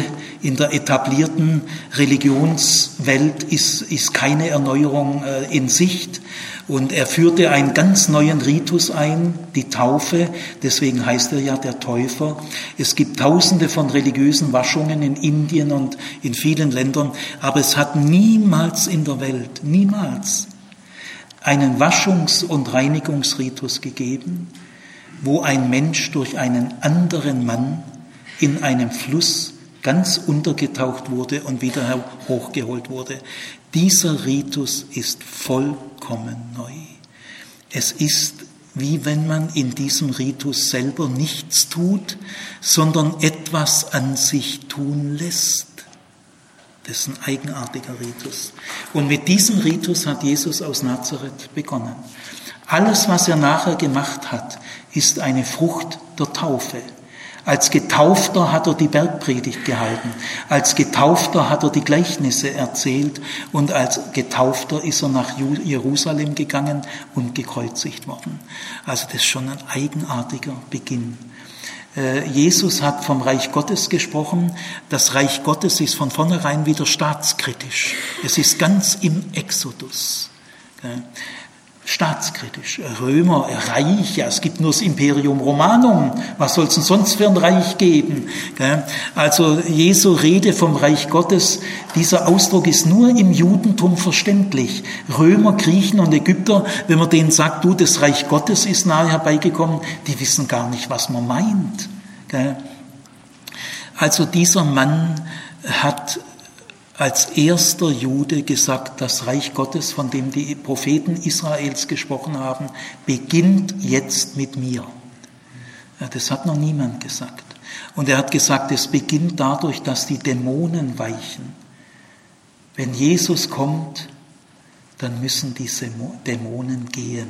in der etablierten Religionswelt ist, ist keine Erneuerung äh, in Sicht. Und er führte einen ganz neuen Ritus ein, die Taufe, deswegen heißt er ja der Täufer. Es gibt tausende von religiösen Waschungen in Indien und in vielen Ländern, aber es hat niemals in der Welt, niemals einen Waschungs- und Reinigungsritus gegeben, wo ein Mensch durch einen anderen Mann in einem Fluss ganz untergetaucht wurde und wieder hochgeholt wurde. Dieser Ritus ist vollkommen neu. Es ist wie wenn man in diesem Ritus selber nichts tut, sondern etwas an sich tun lässt. Das ist ein eigenartiger Ritus. Und mit diesem Ritus hat Jesus aus Nazareth begonnen. Alles, was er nachher gemacht hat, ist eine Frucht der Taufe. Als Getaufter hat er die Bergpredigt gehalten. Als Getaufter hat er die Gleichnisse erzählt. Und als Getaufter ist er nach Jerusalem gegangen und gekreuzigt worden. Also das ist schon ein eigenartiger Beginn. Äh, Jesus hat vom Reich Gottes gesprochen. Das Reich Gottes ist von vornherein wieder staatskritisch. Es ist ganz im Exodus staatskritisch. Römer, Reich, ja, es gibt nur das Imperium Romanum. Was soll es denn sonst für ein Reich geben? Also Jesu Rede vom Reich Gottes, dieser Ausdruck ist nur im Judentum verständlich. Römer, Griechen und Ägypter, wenn man denen sagt, du, das Reich Gottes ist nahe herbeigekommen, die wissen gar nicht, was man meint. Also dieser Mann hat als erster Jude gesagt, das Reich Gottes, von dem die Propheten Israels gesprochen haben, beginnt jetzt mit mir. Das hat noch niemand gesagt. Und er hat gesagt, es beginnt dadurch, dass die Dämonen weichen. Wenn Jesus kommt, dann müssen diese Dämonen gehen.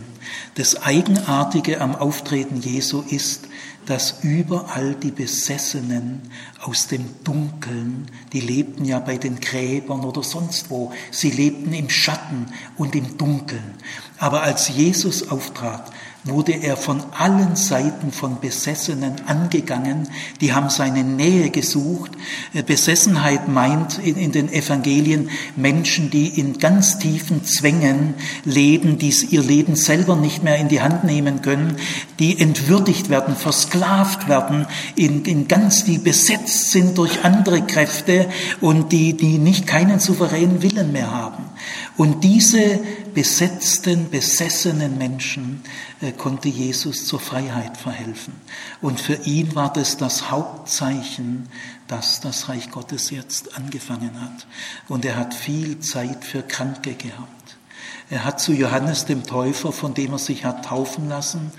Das Eigenartige am Auftreten Jesu ist, dass überall die Besessenen aus dem Dunkeln, die lebten ja bei den Gräbern oder sonst wo, sie lebten im Schatten und im Dunkeln. Aber als Jesus auftrat, wurde er von allen Seiten von Besessenen angegangen, die haben seine Nähe gesucht. Äh, Besessenheit meint in, in, den Evangelien Menschen, die in ganz tiefen Zwängen leben, die ihr Leben selber nicht mehr in die Hand nehmen können, die entwürdigt werden, versklavt werden, in, in ganz, die besetzt sind durch andere Kräfte und die, die nicht keinen souveränen Willen mehr haben. Und diese besetzten, besessenen Menschen äh, konnte Jesus zur Freiheit verhelfen. Und für ihn war das das Hauptzeichen, dass das Reich Gottes jetzt angefangen hat. Und er hat viel Zeit für Kranke gehabt. Er hat zu Johannes dem Täufer, von dem er sich hat taufen lassen,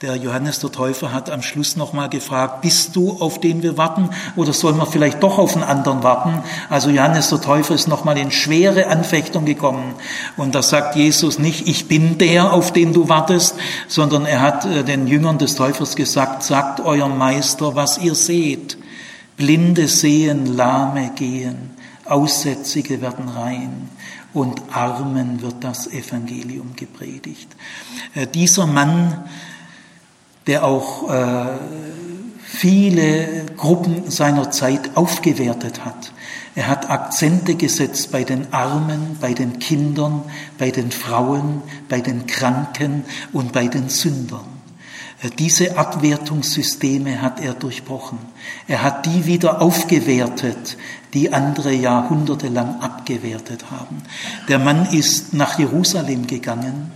der Johannes der Täufer hat am Schluss nochmal gefragt, bist du, auf den wir warten, oder sollen wir vielleicht doch auf einen anderen warten? Also Johannes der Täufer ist nochmal in schwere Anfechtung gekommen. Und da sagt Jesus nicht, ich bin der, auf den du wartest, sondern er hat äh, den Jüngern des Täufers gesagt, sagt eurem Meister, was ihr seht. Blinde sehen, Lahme gehen, Aussätzige werden rein und Armen wird das Evangelium gepredigt. Äh, dieser Mann, der auch äh, viele Gruppen seiner Zeit aufgewertet hat. Er hat Akzente gesetzt bei den Armen, bei den Kindern, bei den Frauen, bei den Kranken und bei den Sündern. Äh, diese Abwertungssysteme hat er durchbrochen. Er hat die wieder aufgewertet, die andere Jahrhunderte lang abgewertet haben. Der Mann ist nach Jerusalem gegangen,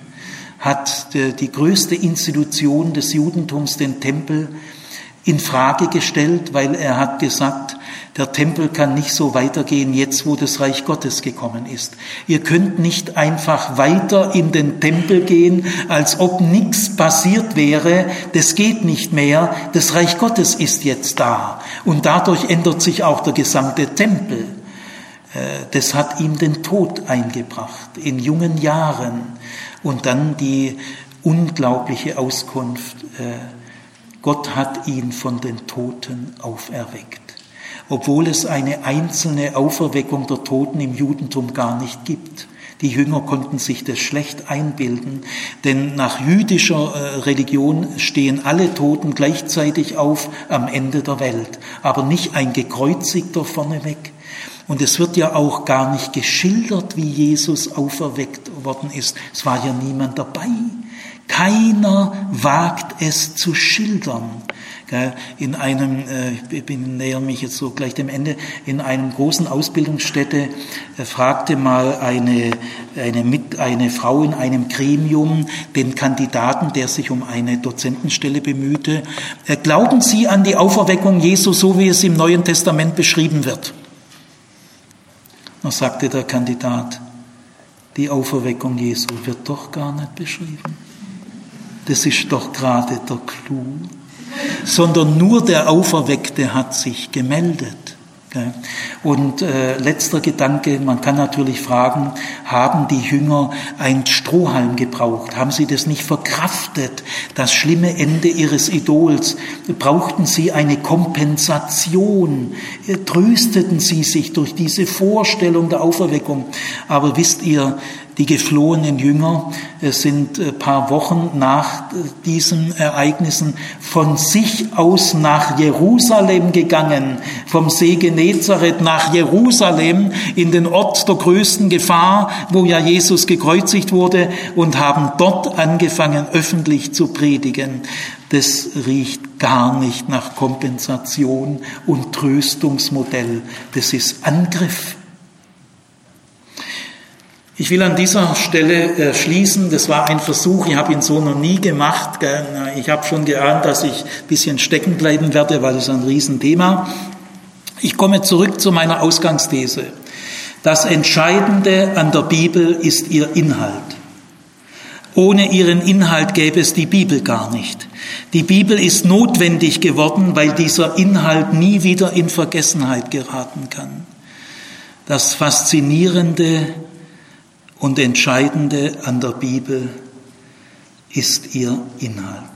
hat die größte Institution des Judentums, den Tempel, in Frage gestellt, weil er hat gesagt, der Tempel kann nicht so weitergehen jetzt, wo das Reich Gottes gekommen ist. Ihr könnt nicht einfach weiter in den Tempel gehen, als ob nichts passiert wäre. Das geht nicht mehr. Das Reich Gottes ist jetzt da. Und dadurch ändert sich auch der gesamte Tempel. Äh, das hat ihm den Tod eingebracht in jungen Jahren. Und dann die unglaubliche Auskunft, äh, Gott hat ihn von den Toten auferweckt, obwohl es eine einzelne Auferweckung der Toten im Judentum gar nicht gibt. Die Jünger konnten sich das schlecht einbilden, denn nach jüdischer äh, Religion stehen alle Toten gleichzeitig auf am Ende der Welt, aber nicht ein gekreuzigter vorneweg. Und es wird ja auch gar nicht geschildert, wie Jesus auferweckt worden ist. Es war ja niemand dabei. Keiner wagt es zu schildern. In einem, äh, ich bin, näher mich jetzt so gleich dem Ende, in einem großen Ausbildungsstätte äh, fragte mal eine, eine, mit, eine Frau in einem Gremium den Kandidaten, der sich um eine Dozentenstelle bemühte, äh, glauben Sie an die Auferweckung Jesu, so wie es im Neuen Testament beschrieben wird? Da sagte der Kandidat, die Auferweckung Jesu wird doch gar nicht beschrieben. Das ist doch gerade der Clou. Sondern nur der Auferweckte hat sich gemeldet. Und äh, letzter Gedanke, man kann natürlich fragen, haben die Jünger ein Strohhalm gebraucht? Haben sie das nicht verkraftet, das schlimme Ende ihres Idols? Brauchten sie eine Kompensation? Trösteten sie sich durch diese Vorstellung der Auferweckung? Aber wisst ihr, die geflohenen Jünger sind ein paar Wochen nach diesen Ereignissen von sich aus nach Jerusalem gegangen, vom See Genezareth nach Jerusalem in den Ort der größten Gefahr, wo ja Jesus gekreuzigt wurde und haben dort angefangen öffentlich zu predigen. Das riecht gar nicht nach Kompensation und Tröstungsmodell. Das ist Angriff ich will an dieser Stelle äh, schließen. Das war ein Versuch, ich habe ihn so noch nie gemacht. Ich habe schon geahnt, dass ich ein bisschen stecken bleiben werde, weil es ein Riesenthema. Ich komme zurück zu meiner Ausgangsthese. Das Entscheidende an der Bibel ist ihr Inhalt. Ohne ihren Inhalt gäbe es die Bibel gar nicht. Die Bibel ist notwendig geworden, weil dieser Inhalt nie wieder in Vergessenheit geraten kann. Das Faszinierende und Entscheidende an der Bibel ist ihr Inhalt.